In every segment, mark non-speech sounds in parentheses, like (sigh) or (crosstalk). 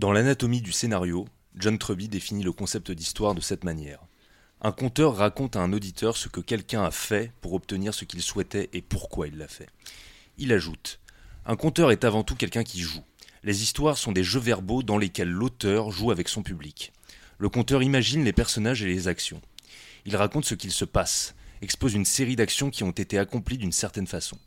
Dans l'anatomie du scénario, John Truby définit le concept d'histoire de cette manière. Un conteur raconte à un auditeur ce que quelqu'un a fait pour obtenir ce qu'il souhaitait et pourquoi il l'a fait. Il ajoute Un conteur est avant tout quelqu'un qui joue. Les histoires sont des jeux verbaux dans lesquels l'auteur joue avec son public. Le conteur imagine les personnages et les actions. Il raconte ce qu'il se passe, expose une série d'actions qui ont été accomplies d'une certaine façon.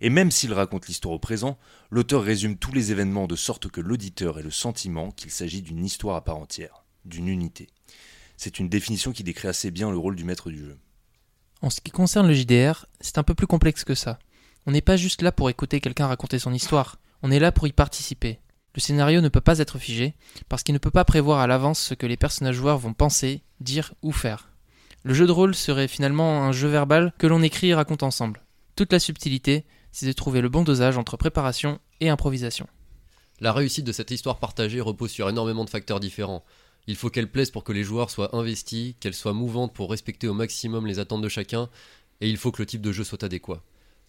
Et même s'il raconte l'histoire au présent, l'auteur résume tous les événements de sorte que l'auditeur ait le sentiment qu'il s'agit d'une histoire à part entière, d'une unité. C'est une définition qui décrit assez bien le rôle du maître du jeu. En ce qui concerne le JDR, c'est un peu plus complexe que ça. On n'est pas juste là pour écouter quelqu'un raconter son histoire, on est là pour y participer. Le scénario ne peut pas être figé, parce qu'il ne peut pas prévoir à l'avance ce que les personnages joueurs vont penser, dire ou faire. Le jeu de rôle serait finalement un jeu verbal que l'on écrit et raconte ensemble. Toute la subtilité, c'est de trouver le bon dosage entre préparation et improvisation. La réussite de cette histoire partagée repose sur énormément de facteurs différents. Il faut qu'elle plaise pour que les joueurs soient investis, qu'elle soit mouvante pour respecter au maximum les attentes de chacun, et il faut que le type de jeu soit adéquat.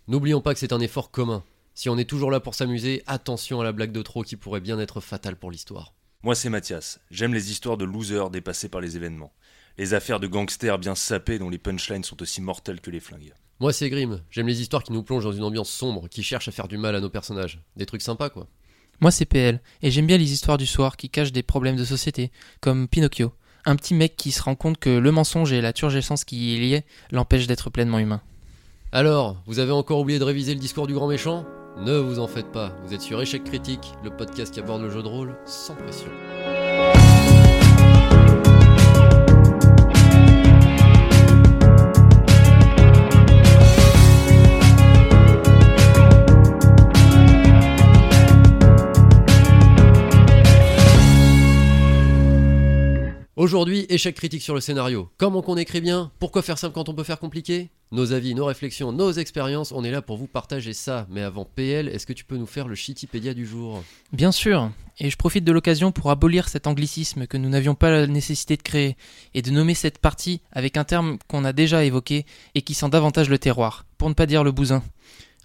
N'oublions pas que c'est un effort commun. Si on est toujours là pour s'amuser, attention à la blague de trop qui pourrait bien être fatale pour l'histoire. Moi c'est Mathias, j'aime les histoires de losers dépassés par les événements. Les affaires de gangsters bien sapés dont les punchlines sont aussi mortelles que les flingues. Moi, c'est Grim. J'aime les histoires qui nous plongent dans une ambiance sombre, qui cherchent à faire du mal à nos personnages. Des trucs sympas, quoi. Moi, c'est PL. Et j'aime bien les histoires du soir qui cachent des problèmes de société, comme Pinocchio. Un petit mec qui se rend compte que le mensonge et la turgescence qui y est liée l'empêchent d'être pleinement humain. Alors, vous avez encore oublié de réviser le discours du grand méchant? Ne vous en faites pas, vous êtes sur Échec Critique, le podcast qui aborde le jeu de rôle sans pression. Aujourd'hui, échec critique sur le scénario. Comment qu'on écrit bien? Pourquoi faire simple quand on peut faire compliqué? Nos avis, nos réflexions, nos expériences, on est là pour vous partager ça. Mais avant PL, est-ce que tu peux nous faire le Shitipédia du jour? Bien sûr, et je profite de l'occasion pour abolir cet anglicisme que nous n'avions pas la nécessité de créer, et de nommer cette partie avec un terme qu'on a déjà évoqué et qui sent davantage le terroir, pour ne pas dire le bousin.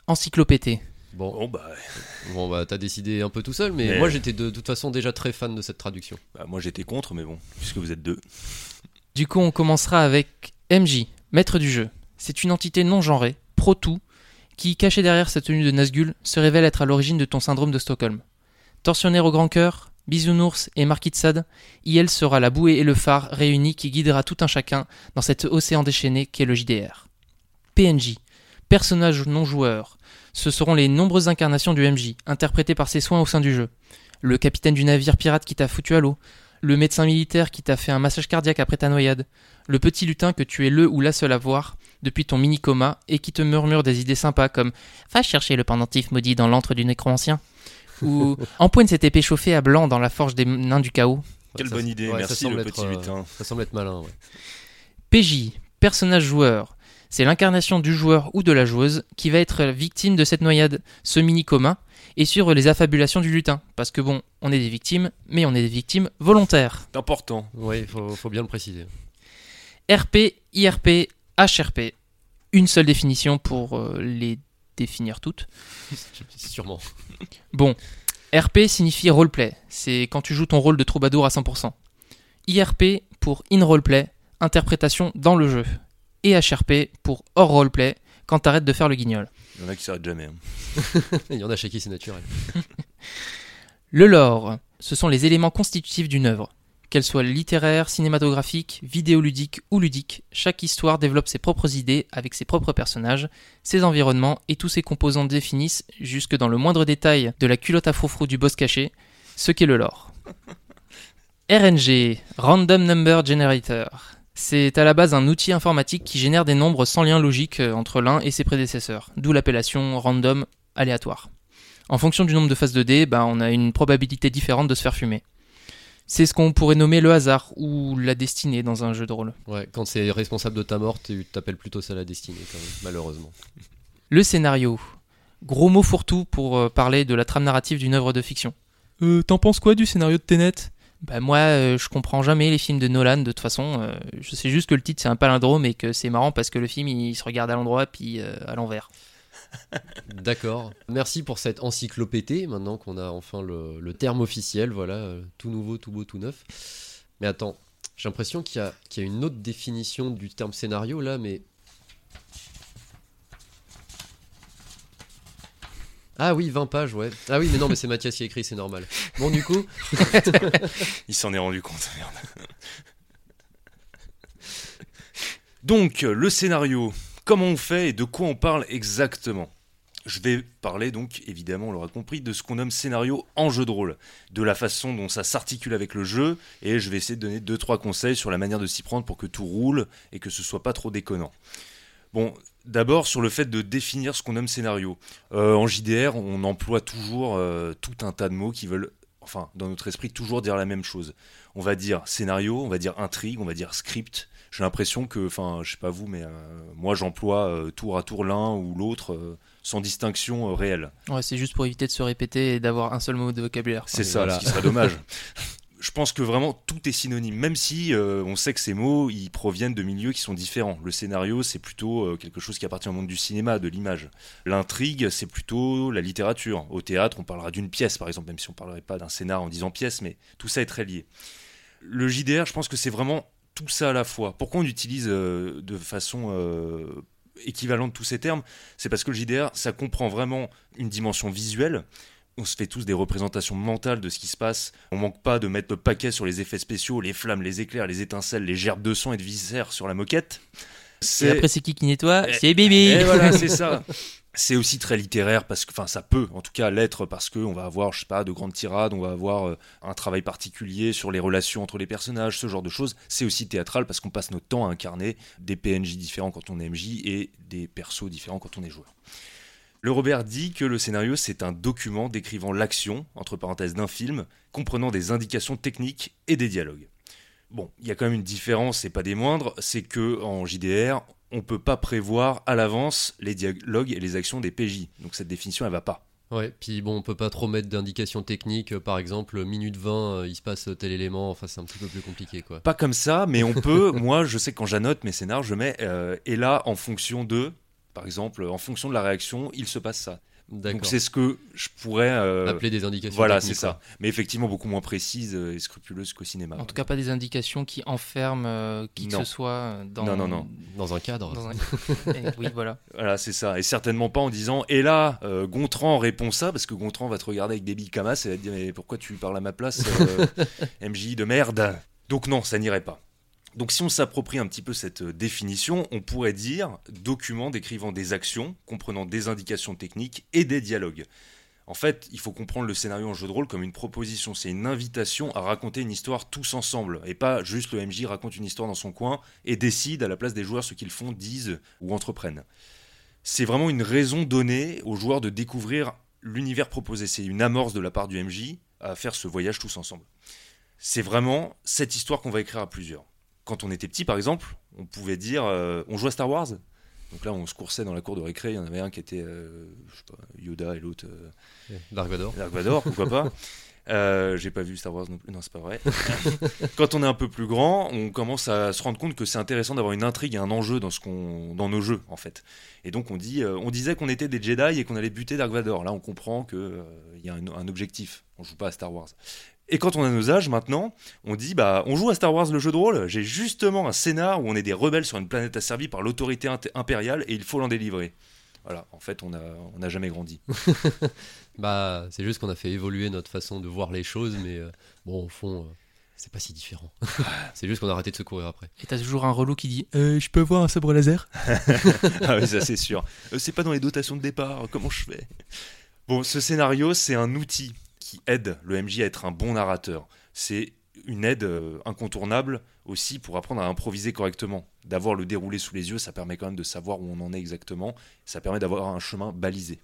Encyclopédie. Bon, bah, (laughs) bon, bah t'as décidé un peu tout seul, mais, moi j'étais de, toute façon déjà très fan de cette traduction. Bah, moi j'étais contre, mais bon, puisque vous êtes deux. Du coup, on commencera avec MJ, maître du jeu. C'est une entité non genrée, pro-tout, qui, cachée derrière sa tenue de Nazgul, se révèle être à l'origine de ton syndrome de Stockholm. Torsionnaire au grand cœur, bisounours et marquis de Sade, IL sera la bouée et le phare réunis qui guidera tout un chacun dans cet océan déchaîné qu'est le JDR. PNJ, personnage non joueur, ce seront les nombreuses incarnations du MJ, interprétées par ses soins au sein du jeu. Le capitaine du navire pirate qui t'a foutu à l'eau, le médecin militaire qui t'a fait un massage cardiaque après ta noyade, le petit lutin que tu es le ou la seule à voir depuis ton mini-coma et qui te murmure des idées sympas comme Va chercher le pendentif maudit dans l'antre du nécromancien ou Empoigne cette épée chauffée à blanc dans la forge des nains du chaos. Quelle bonne idée, merci le petit lutin. Euh, ça semble être malin. PJ, personnage joueur. C'est l'incarnation du joueur ou de la joueuse qui va être victime de cette noyade, ce mini commun, et sur les affabulations du lutin. Parce que bon, on est des victimes, mais on est des victimes volontaires. C'est important. Oui, il faut, bien le préciser. RP, IRP, HRP. Une seule définition pour euh, les définir toutes. (laughs) Sûrement. Bon, RP signifie roleplay. C'est quand tu joues ton rôle de troubadour à 100%. IRP pour in roleplay, interprétation dans le jeu et HRP pour hors roleplay quand t'arrêtes de faire le guignol. Il y en a qui s'arrêtent jamais. Hein. (laughs) Il y en a chez qui c'est naturel. (laughs) le lore, ce sont les éléments constitutifs d'une œuvre. Qu'elle soit littéraire, cinématographique, vidéoludique ou ludique, chaque histoire développe ses propres idées avec ses propres personnages, ses environnements et tous ses composants définissent, jusque dans le moindre détail de la culotte à froufrou du boss caché, ce qu'est le lore. (laughs) RNG, Random Number Generator. C'est à la base un outil informatique qui génère des nombres sans lien logique euh, entre l'un et ses prédécesseurs, d'où l'appellation random aléatoire. En fonction du nombre de phases de dés, bah, on a une probabilité différente de se faire fumer. C'est ce qu'on pourrait nommer le hasard ou la destinée dans un jeu de rôle. Ouais, quand c'est responsable de ta mort, tu t'appelles plutôt ça la destinée, quand même, malheureusement. Le scénario. Gros mot fourre-tout pour euh, parler de la trame narrative d'une œuvre de fiction. Euh, t'en penses quoi du scénario de Tenet? Bah moi, euh, je comprends jamais les films de Nolan de toute façon. Euh, je sais juste que le titre c'est un palindrome et que c'est marrant parce que le film il se regarde à l'endroit puis euh, à l'envers. (laughs) D'accord. Merci pour cette encyclopédie, maintenant qu'on a enfin le, terme officiel, voilà, tout nouveau, tout beau, tout neuf. Mais attends, j'ai l'impression qu'il y, y a une autre définition du terme scénario là, mais. Ah oui, 20 pages, ouais. Ah oui, mais non, mais c'est Mathias qui a écrit, c'est normal. Bon, du coup, (laughs) Il s'en est rendu compte, merde. Donc, le scénario, comment on fait et de quoi on parle exactement? Je vais parler donc, évidemment, on l'aura compris, de ce qu'on nomme scénario en jeu de rôle, de la façon dont ça s'articule avec le jeu, et je vais essayer de donner 2-3 conseils sur la manière de s'y prendre pour que tout roule et que ce soit pas trop déconnant. Bon, d'abord sur le fait de définir ce qu'on nomme scénario. Euh, en JDR, on emploie toujours euh, tout un tas de mots qui veulent, enfin, dans notre esprit, toujours dire la même chose. On va dire scénario, on va dire intrigue, on va dire script. J'ai l'impression que, enfin, je sais pas vous, mais euh, moi j'emploie tour à tour l'un ou l'autre sans distinction réelle. Ouais, c'est juste pour éviter de se répéter et d'avoir un seul mot de vocabulaire. C'est ça, ce qui serait dommage. (laughs) Je pense que vraiment tout est synonyme, même si euh, on sait que ces mots ils proviennent de milieux qui sont différents. Le scénario, c'est plutôt euh, quelque chose qui appartient au monde du cinéma, de l'image. L'intrigue, c'est plutôt la littérature. Au théâtre, on parlera d'une pièce, par exemple, même si on parlerait pas d'un scénar en disant pièce, mais tout ça est très lié. Le JDR, je pense que c'est vraiment tout ça à la fois. Pourquoi on utilise euh, de façon équivalente tous ces termes? C'est parce que le JDR, ça comprend vraiment une dimension visuelle. On se fait tous des représentations mentales de ce qui se passe. On manque pas de mettre le paquet sur les effets spéciaux, les flammes, les éclairs, les étincelles, les gerbes de sang et de viscères sur la moquette. Et après, c'est qui qui nettoie Eh, C'est Bibi et voilà, (laughs) c'est ça. C'est aussi très littéraire parce que, enfin, ça peut en tout cas l'être parce que on va avoir, je sais pas, de grandes tirades, on va avoir euh, un travail particulier sur les relations entre les personnages, ce genre de choses. C'est aussi théâtral parce qu'on passe notre temps à incarner des PNJ différents quand on est MJ et des persos différents quand on est joueur. Le Robert dit que le scénario c'est un document décrivant l'action, entre parenthèses, d'un film, comprenant des indications techniques et des dialogues. Bon, il y a quand même une différence, et pas des moindres, c'est que en JDR, on peut pas prévoir à l'avance les dialogues et les actions des PJ. Donc cette définition, elle va pas. ouais, puis bon, on peut pas trop mettre d'indications techniques, par exemple, minute 20, euh, il se passe tel élément, enfin, c'est un petit peu plus compliqué, quoi. Pas comme ça, mais on (laughs) peut. moi, je sais que quand j'annote mes scénars, je mets euh, et là en fonction de, par exemple, en fonction de la réaction, il se passe ça. Donc c'est ce que je pourrais. euh, Appeler des indications voilà, c'est ça. Mais effectivement, beaucoup moins précise euh, et scrupuleuse qu'au cinéma. En tout cas, pas des indications qui enferment euh, qui que ce soit dans. Non, non. Dans un cadre. dans un- (laughs) Eh, oui, voilà. Voilà, c'est ça. Et certainement pas en disant Et là, euh, Gontran répond ça, parce que Gontran va te regarder avec des billes camas et va te dire Mais pourquoi tu parles à ma place, euh, (laughs) MJ de merde? Donc non, ça n'irait pas. Donc si on s'approprie un petit peu cette euh, définition, on pourrait dire document décrivant des actions, comprenant des indications techniques et des dialogues. En fait, il faut comprendre le scénario en jeu de rôle comme une proposition, c'est une invitation à raconter une histoire tous ensemble, et pas juste le MJ raconte une histoire dans son coin et décide à la place des joueurs ce qu'ils font, disent ou entreprennent. C'est vraiment une raison donnée aux joueurs de découvrir l'univers proposé, c'est une amorce de la part du MJ à faire ce voyage tous ensemble. C'est vraiment cette histoire qu'on va écrire à plusieurs. Quand on était petit, par exemple, on pouvait dire euh, on joue à Star Wars donc là, on se coursait dans la cour de récré. Il y en avait un qui était euh, je sais pas, Yoda et l'autre euh, Dark Vador. Dark Vador, pourquoi pas. (laughs) Euh, J'ai pas vu Star Wars non plus, non c'est pas vrai. (laughs) Quand on est un peu plus grand, on commence à se rendre compte que c'est intéressant d'avoir une intrigue et un enjeu dans, ce qu'on, dans nos jeux en fait. Et donc on, dit, on disait qu'on était des Jedi et qu'on allait buter Dark Vador. Là on comprend qu'il y a un, un objectif, on joue pas à Star Wars. Et quand on a nos âges maintenant, on dit bah on joue à Star Wars le jeu de rôle. J'ai justement un scénar où on est des rebelles sur une planète asservie par l'autorité impériale et il faut l'en délivrer. Voilà, en fait on a on n'a jamais grandi. (laughs) Bah, c'est juste qu'on a fait évoluer notre façon de voir les choses, mais euh, bon, au fond, euh, c'est pas si différent. (laughs) c'est juste qu'on a arrêté de se courir après. Et t'as toujours un relou qui dit euh, Je peux avoir un sabre laser? (laughs) Ah oui, ça c'est sûr. Euh, c'est pas dans les dotations de départ, comment je fais? Bon, ce scénario, c'est un outil qui aide le MJ à être un bon narrateur. C'est une aide euh, incontournable aussi pour apprendre à improviser correctement. D'avoir le déroulé sous les yeux, ça permet quand même de savoir où on en est exactement. Ça permet d'avoir un chemin balisé.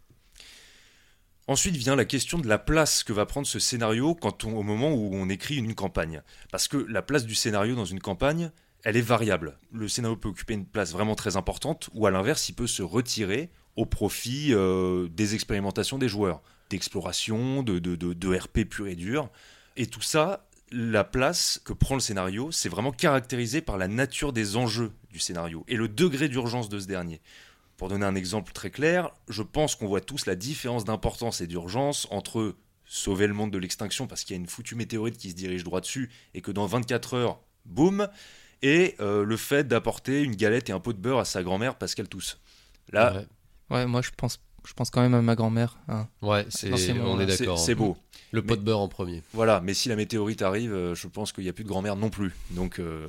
Ensuite vient la question de la place que va prendre ce scénario au moment où on écrit une campagne. Parce que la place du scénario dans une campagne, elle est variable. Le scénario peut occuper une place vraiment très importante, ou à l'inverse, il peut se retirer au profit euh, des expérimentations des joueurs, d'exploration, de, de, de, de RP pur et dur. Et tout ça, la place que prend le scénario, c'est vraiment caractérisé par la nature des enjeux du scénario et le degré d'urgence de ce dernier. Pour donner un exemple très clair, je pense qu'on voit tous la différence d'importance et d'urgence entre sauver le monde de l'extinction parce qu'il y a une foutue météorite qui se dirige droit dessus et que dans 24 heures, boum, et euh, le fait d'apporter une galette et un pot de beurre à sa grand-mère parce qu'elle tousse. Là, Ouais. Ouais, moi je pense, je pense quand même à ma grand-mère. hein. Ouais, c'est, on est d'accord. c'est beau. Le pot Mais- de beurre en premier. Voilà, mais si la météorite arrive, euh, je pense qu'il n'y a plus de grand-mère non plus. Donc euh,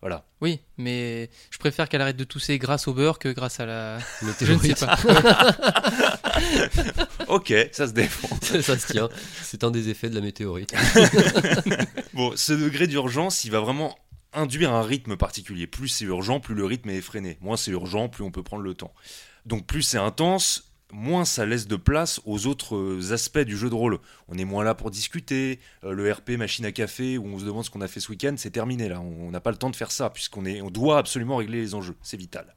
voilà. Oui, mais je préfère qu'elle arrête de tousser grâce au beurre que grâce à la. (laughs) Je ne sais Météorite, pas. (laughs) Ok, ça se défend. (laughs) ça se tient. C'est un des effets de la météorite. Bon, ce degré d'urgence, il va vraiment induire un rythme particulier. Plus c'est urgent, plus le rythme est effréné. Moins c'est urgent, plus on peut prendre le temps. Donc plus c'est intense, moins ça laisse de place aux autres euh, aspects du jeu de rôle. On est moins là pour discuter. Euh, le RP machine à café où on se demande ce qu'on a fait ce week-end, c'est terminé là. On n'a pas le temps de faire ça puisqu'on est, on doit absolument régler les enjeux. C'est vital.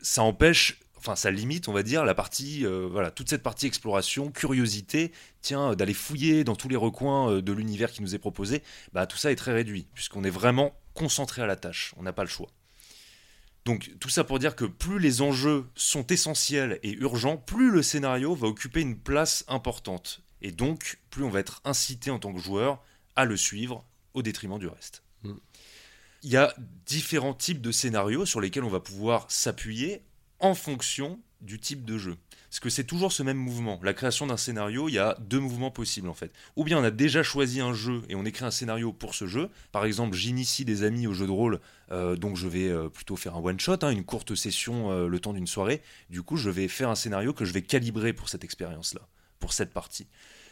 Ça empêche, enfin ça limite, on va dire, la partie, euh, voilà, toute cette partie exploration, curiosité, tiens, d'aller fouiller dans tous les recoins de l'univers qui nous est proposé. Bah tout ça est très réduit puisqu'on est vraiment concentré à la tâche. On n'a pas le choix. Donc tout ça pour dire que plus les enjeux sont essentiels et urgents, plus le scénario va occuper une place importante. Et donc, plus on va être incité en tant que joueur à le suivre au détriment du reste. Mm. Il y a différents types de scénarios sur lesquels on va pouvoir s'appuyer en fonction du type de jeu. Parce que c'est toujours ce même mouvement. La création d'un scénario, il y a deux mouvements possibles en fait. Ou bien on a déjà choisi un jeu et on écrit un scénario pour ce jeu. Par exemple, j'initie des amis au jeu de rôle, euh, donc je vais euh, plutôt faire un one shot, hein, une courte session euh, le temps d'une soirée. Du coup, je vais faire un scénario que je vais calibrer pour cette expérience-là, pour cette partie.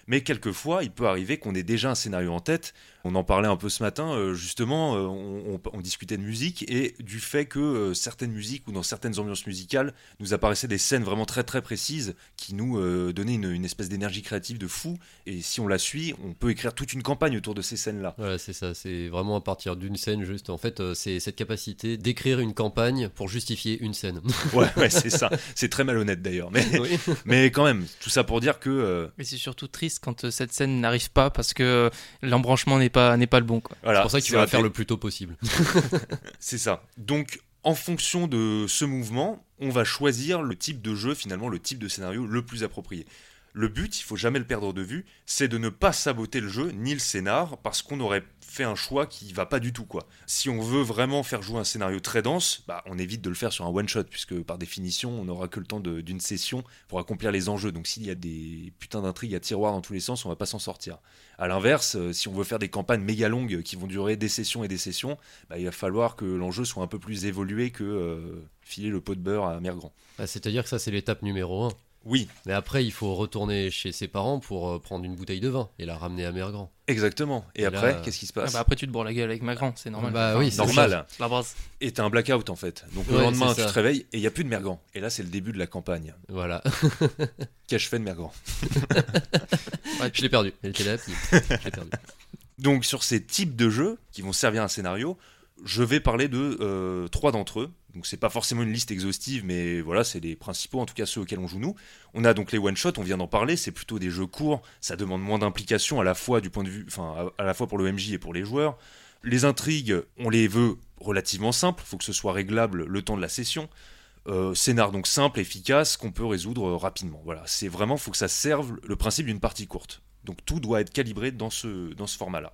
Mais quelquefois, il peut arriver qu'on ait déjà un scénario en tête. On en parlait un peu ce matin, euh, justement, euh, on, on- on discutait de musique et du fait que euh, certaines musiques ou dans certaines ambiances musicales nous apparaissaient des scènes vraiment très très précises qui nous euh, donnaient une, une espèce d'énergie créative de fou. Et si on la suit, on peut écrire toute une campagne autour de ces scènes-là. Voilà, c'est ça. C'est vraiment à partir d'une scène, juste. En fait, c'est cette capacité d'écrire une campagne pour justifier une scène. (laughs) Ouais, ouais, c'est ça. C'est très malhonnête d'ailleurs. Mais, (laughs) Oui. mais quand même, tout ça pour dire que euh, Mais c'est surtout triste quand euh, cette scène n'arrive pas parce que euh, l'embranchement n'est pas, n'est pas le bon. Quoi. voilà. C'est pour ça qu'il faut la faire le plus tôt possible. (laughs) C'est ça. Donc, en fonction de ce mouvement, on va choisir le type de jeu, finalement, le type de scénario le plus approprié. Le but, il faut jamais le perdre de vue, c'est de ne pas saboter le jeu ni le scénar parce qu'on aurait fait un choix qui va pas du tout quoi. Si on veut vraiment faire jouer un scénario très dense, bah, on évite de le faire sur un one shot puisque par définition on n'aura que le temps d'une session pour accomplir les enjeux. Donc s'il y a des putains d'intrigues à tiroir dans tous les sens, on va pas s'en sortir. À l'inverse, euh, si on veut faire des campagnes méga longues qui vont durer des sessions et des sessions, bah, il va falloir que l'enjeu soit un peu plus évolué que euh, filer le pot de beurre à Mère Grand. Bah, C'est-à-dire que ça, c'est l'étape numéro 1. Oui, Mais après, il faut retourner chez ses parents pour euh, prendre une bouteille de vin et la ramener à Mère Grand. exactement. Et, Et après, là, qu'est-ce qui se Ah passe bah après, tu te bourres la gueule avec ma grande, c'est normal. Bah oui, c'est Normal. La base. Et t'as un blackout en fait. Donc le Ouais, lendemain, tu te réveilles et il n'y a plus de Mergan. Et là, c'est le début de la campagne. Voilà. (laughs) Qu'ai-je fait de Mergan (laughs) Je l'ai perdu. Elle était là, puis je l'ai perdu. Donc sur ces types de jeux qui vont servir un scénario, je vais parler de euh, trois d'entre eux. Donc c'est pas forcément une liste exhaustive, mais voilà, c'est les principaux, en tout cas ceux auxquels on joue nous. On a donc les one shot, on vient d'en parler, c'est plutôt des jeux courts, ça demande moins d'implication à la fois pour le MJ et pour les joueurs. Les intrigues, on les veut relativement simples, faut que ce soit réglable le temps de la session. Euh, scénar donc simple, efficace, qu'on peut résoudre euh, rapidement. Voilà, c'est vraiment faut que ça serve le principe d'une partie courte. Donc tout doit être calibré dans ce format-là.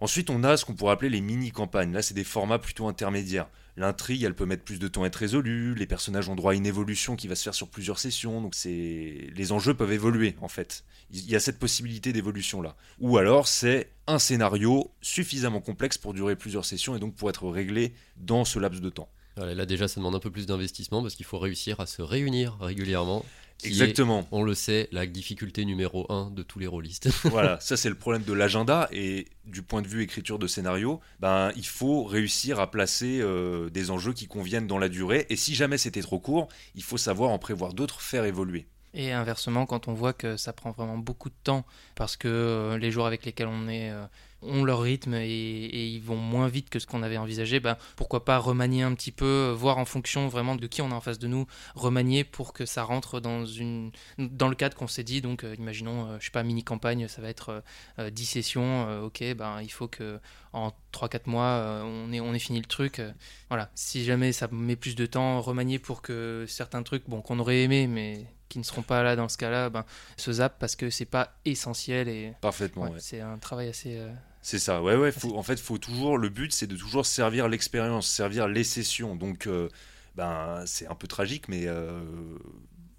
Ensuite, on a ce qu'on pourrait appeler les mini-campagnes. Là, c'est des formats plutôt intermédiaires. L'intrigue, elle peut mettre plus de temps à être résolue. Les personnages ont droit à une évolution qui va se faire sur plusieurs sessions. Donc, c'est les enjeux peuvent évoluer en fait. Il y a cette possibilité d'évolution là. Ou alors, c'est un scénario suffisamment complexe pour durer plusieurs sessions et donc pour être réglé dans ce laps de temps. Là, déjà, ça demande un peu plus d'investissement parce qu'il faut réussir à se réunir régulièrement. Qui est, Exactement. on le sait, la difficulté numéro 1 de tous les rôlistes. (laughs) voilà, (laughs) ça c'est le problème de l'agenda et du point de vue écriture de scénario, ben il faut réussir à placer euh, des enjeux qui conviennent dans la durée et si jamais c'était trop court, il faut savoir en prévoir d'autres, faire évoluer. Et inversement, quand on voit que ça prend vraiment beaucoup de temps parce que euh, les joueurs avec lesquels on est euh, ont leur rythme et, et ils vont moins vite que ce qu'on avait envisagé, ben, pourquoi pas remanier un petit peu, voir en fonction vraiment de qui on a en face de nous, remanier pour que ça rentre dans, une, dans le cadre qu'on s'est dit. Donc, euh, imaginons, euh, je sais pas, mini-campagne, ça va être euh, 10 sessions, euh, ok, ben, il faut que en 3-4 mois, euh, on, ait, on ait fini le truc. euh, voilà, si jamais ça met plus de temps, remanier pour que certains trucs, bon, qu'on aurait aimé, mais qui ne seront pas là dans ce cas-là, ben, se zappent parce que c'est pas essentiel et Parfaitement, ouais, ouais. c'est un travail assez. euh, C'est ça, ouais, ouais. En fait, faut toujours. Le but, c'est de toujours servir l'expérience, servir les sessions. Donc, euh, ben, c'est un peu tragique, mais euh,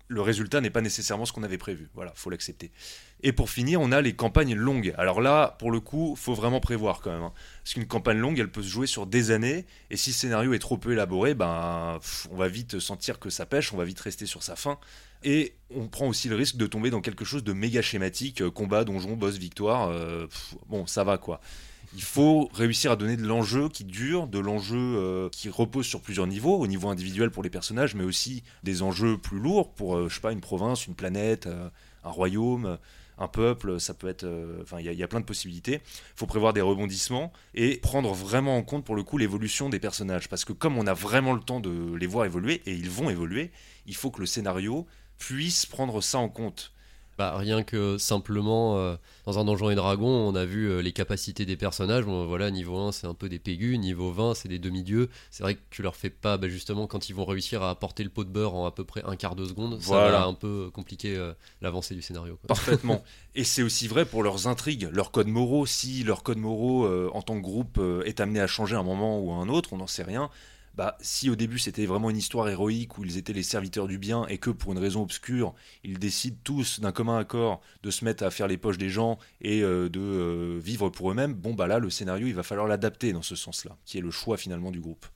le résultat n'est pas nécessairement ce qu'on avait prévu. Voilà, faut l'accepter. Et pour finir, on a les campagnes longues. Alors là, pour le coup, faut vraiment prévoir quand même. hein. Parce qu'une campagne longue, elle peut se jouer sur des années. Et si le scénario est trop peu élaboré, ben, on va vite sentir que ça pêche, on va vite rester sur sa fin. Et on prend aussi le risque de tomber dans quelque chose de méga schématique, euh, combat, donjon, boss, victoire. euh, bon, ça va quoi. Il faut réussir à donner de l'enjeu qui dure, de l'enjeu euh, qui repose sur plusieurs niveaux, au niveau individuel pour les personnages, mais aussi des enjeux plus lourds pour, euh, je sais pas, une province, une planète, euh, un royaume, un peuple, ça peut être... euh, Enfin, il y, y a plein de possibilités. Il faut prévoir des rebondissements et prendre vraiment en compte, pour le coup, l'évolution des personnages. Parce que comme on a vraiment le temps de les voir évoluer, et ils vont évoluer, il faut que le scénario puisse prendre ça en compte. Bah, rien que simplement, euh, dans un Donjon et Dragon, on a vu euh, les capacités des personnages. Bon, voilà, niveau 1, c'est un peu des pégus, niveau 20, c'est des demi-dieux. C'est vrai que tu leur fais pas, bah, justement, quand ils vont réussir à apporter le pot de beurre en à peu près un quart de seconde, ça va un peu compliquer euh, l'avancée du scénario. quoi. Parfaitement. (laughs) Et c'est aussi vrai pour leurs intrigues, leurs codes moraux. Si leur code moraux en tant que groupe est amené à changer à un moment ou à un autre, on n'en sait rien. Bah, si au début c'était vraiment une histoire héroïque où ils étaient les serviteurs du bien et que pour une raison obscure, ils décident tous d'un commun accord de se mettre à faire les poches des gens et euh, de euh, vivre pour eux-mêmes, bon bah là le scénario il va falloir l'adapter dans ce sens-là, qui est le choix finalement du groupe.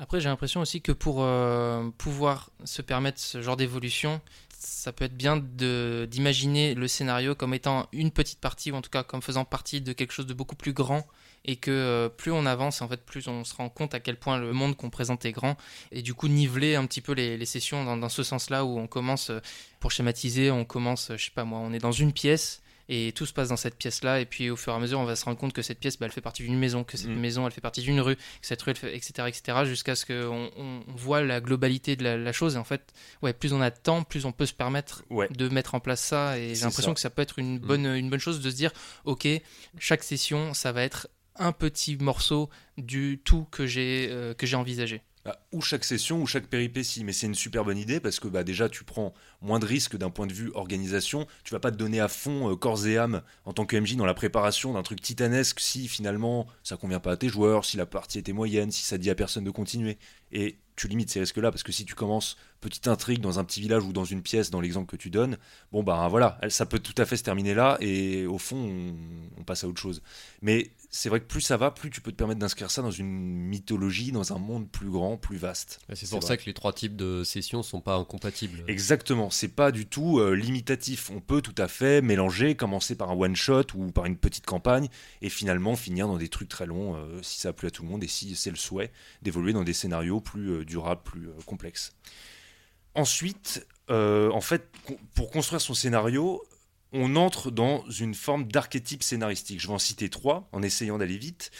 Après, j'ai l'impression aussi que pour euh, pouvoir se permettre ce genre d'évolution, ça peut être bien d'imaginer le scénario comme étant une petite partie, ou en tout cas comme faisant partie de quelque chose de beaucoup plus grand, et que euh, plus on avance, en fait, plus on se rend compte à quel point le monde qu'on présente est grand, et du coup niveler un petit peu les, sessions dans, dans ce sens-là où on commence, euh, pour schématiser, on commence, je sais pas moi, on est dans une pièce. Et tout se passe dans cette pièce-là, et puis au fur et à mesure, on va se rendre compte que cette pièce, bah, elle fait partie d'une maison, que cette Mm. maison, elle fait partie d'une rue, que cette rue, elle fait, etc., etc., jusqu'à ce qu'on on, voit la globalité de la, la chose. Et en fait, ouais, plus on a de temps, plus on peut se permettre Ouais. de mettre en place ça. Et j'ai l'impression que ça peut être une bonne, une bonne chose de se dire, ok, chaque session, ça va être un petit morceau du tout que j'ai euh, que j'ai envisagé. Bah, ou chaque session ou chaque péripétie, mais c'est une super bonne idée parce que bah, déjà tu prends moins de risques d'un point de vue organisation. Tu vas pas te donner à fond euh, corps et âme en tant que MJ dans la préparation d'un truc titanesque si finalement ça convient pas à tes joueurs, si la partie était moyenne, si ça dit à personne de continuer. Et tu limites ces risques-là parce que si tu commences petite intrigue dans un petit village ou dans une pièce, dans l'exemple que tu donnes, bon bah voilà, ça peut tout à fait se terminer là et au fond on, on passe à autre chose. Mais c'est vrai que plus ça va, plus tu peux te permettre d'inscrire ça dans une mythologie, dans un monde plus grand, plus vaste. Et C'est pour ça que les trois types de sessions sont pas incompatibles. Exactement, c'est pas du tout euh, limitatif. On peut tout à fait mélanger, commencer par un one shot ou par une petite campagne et finalement finir dans des trucs très longs euh, si ça a plu à tout le monde et si c'est le souhait d'évoluer dans des scénarios plus euh, durables, plus complexes. Ensuite, euh, en fait, pour construire son scénario, on entre dans une forme d'archétype scénaristique. Je vais en citer trois en essayant d'aller vite.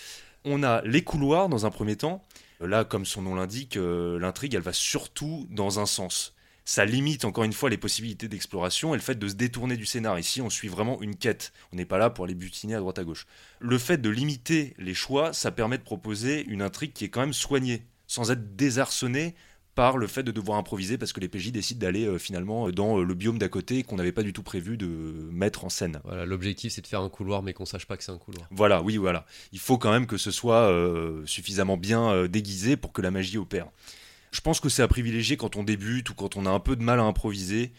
On a les couloirs dans un premier temps. Là, comme son nom l'indique, euh, l'intrigue, elle va surtout dans un sens. Ça limite encore une fois les possibilités d'exploration et le fait de se détourner du scénar. Ici, on suit vraiment une quête. On n'est pas là pour aller butiner à droite à gauche. Le fait de limiter les choix, ça permet de proposer une intrigue qui est quand même soignée, sans être désarçonnée par le fait de devoir improviser parce que les PJ décident d'aller euh, finalement dans euh, le biome d'à côté qu'on n'avait pas du tout prévu de mettre en scène. Voilà, l'objectif c'est de faire un couloir mais qu'on sache pas que c'est un couloir. Voilà, oui, voilà. Il faut quand même que ce soit euh, suffisamment bien euh, déguisé pour que la magie opère. Je pense que c'est à privilégier quand on débute ou quand on a un peu de mal à improviser.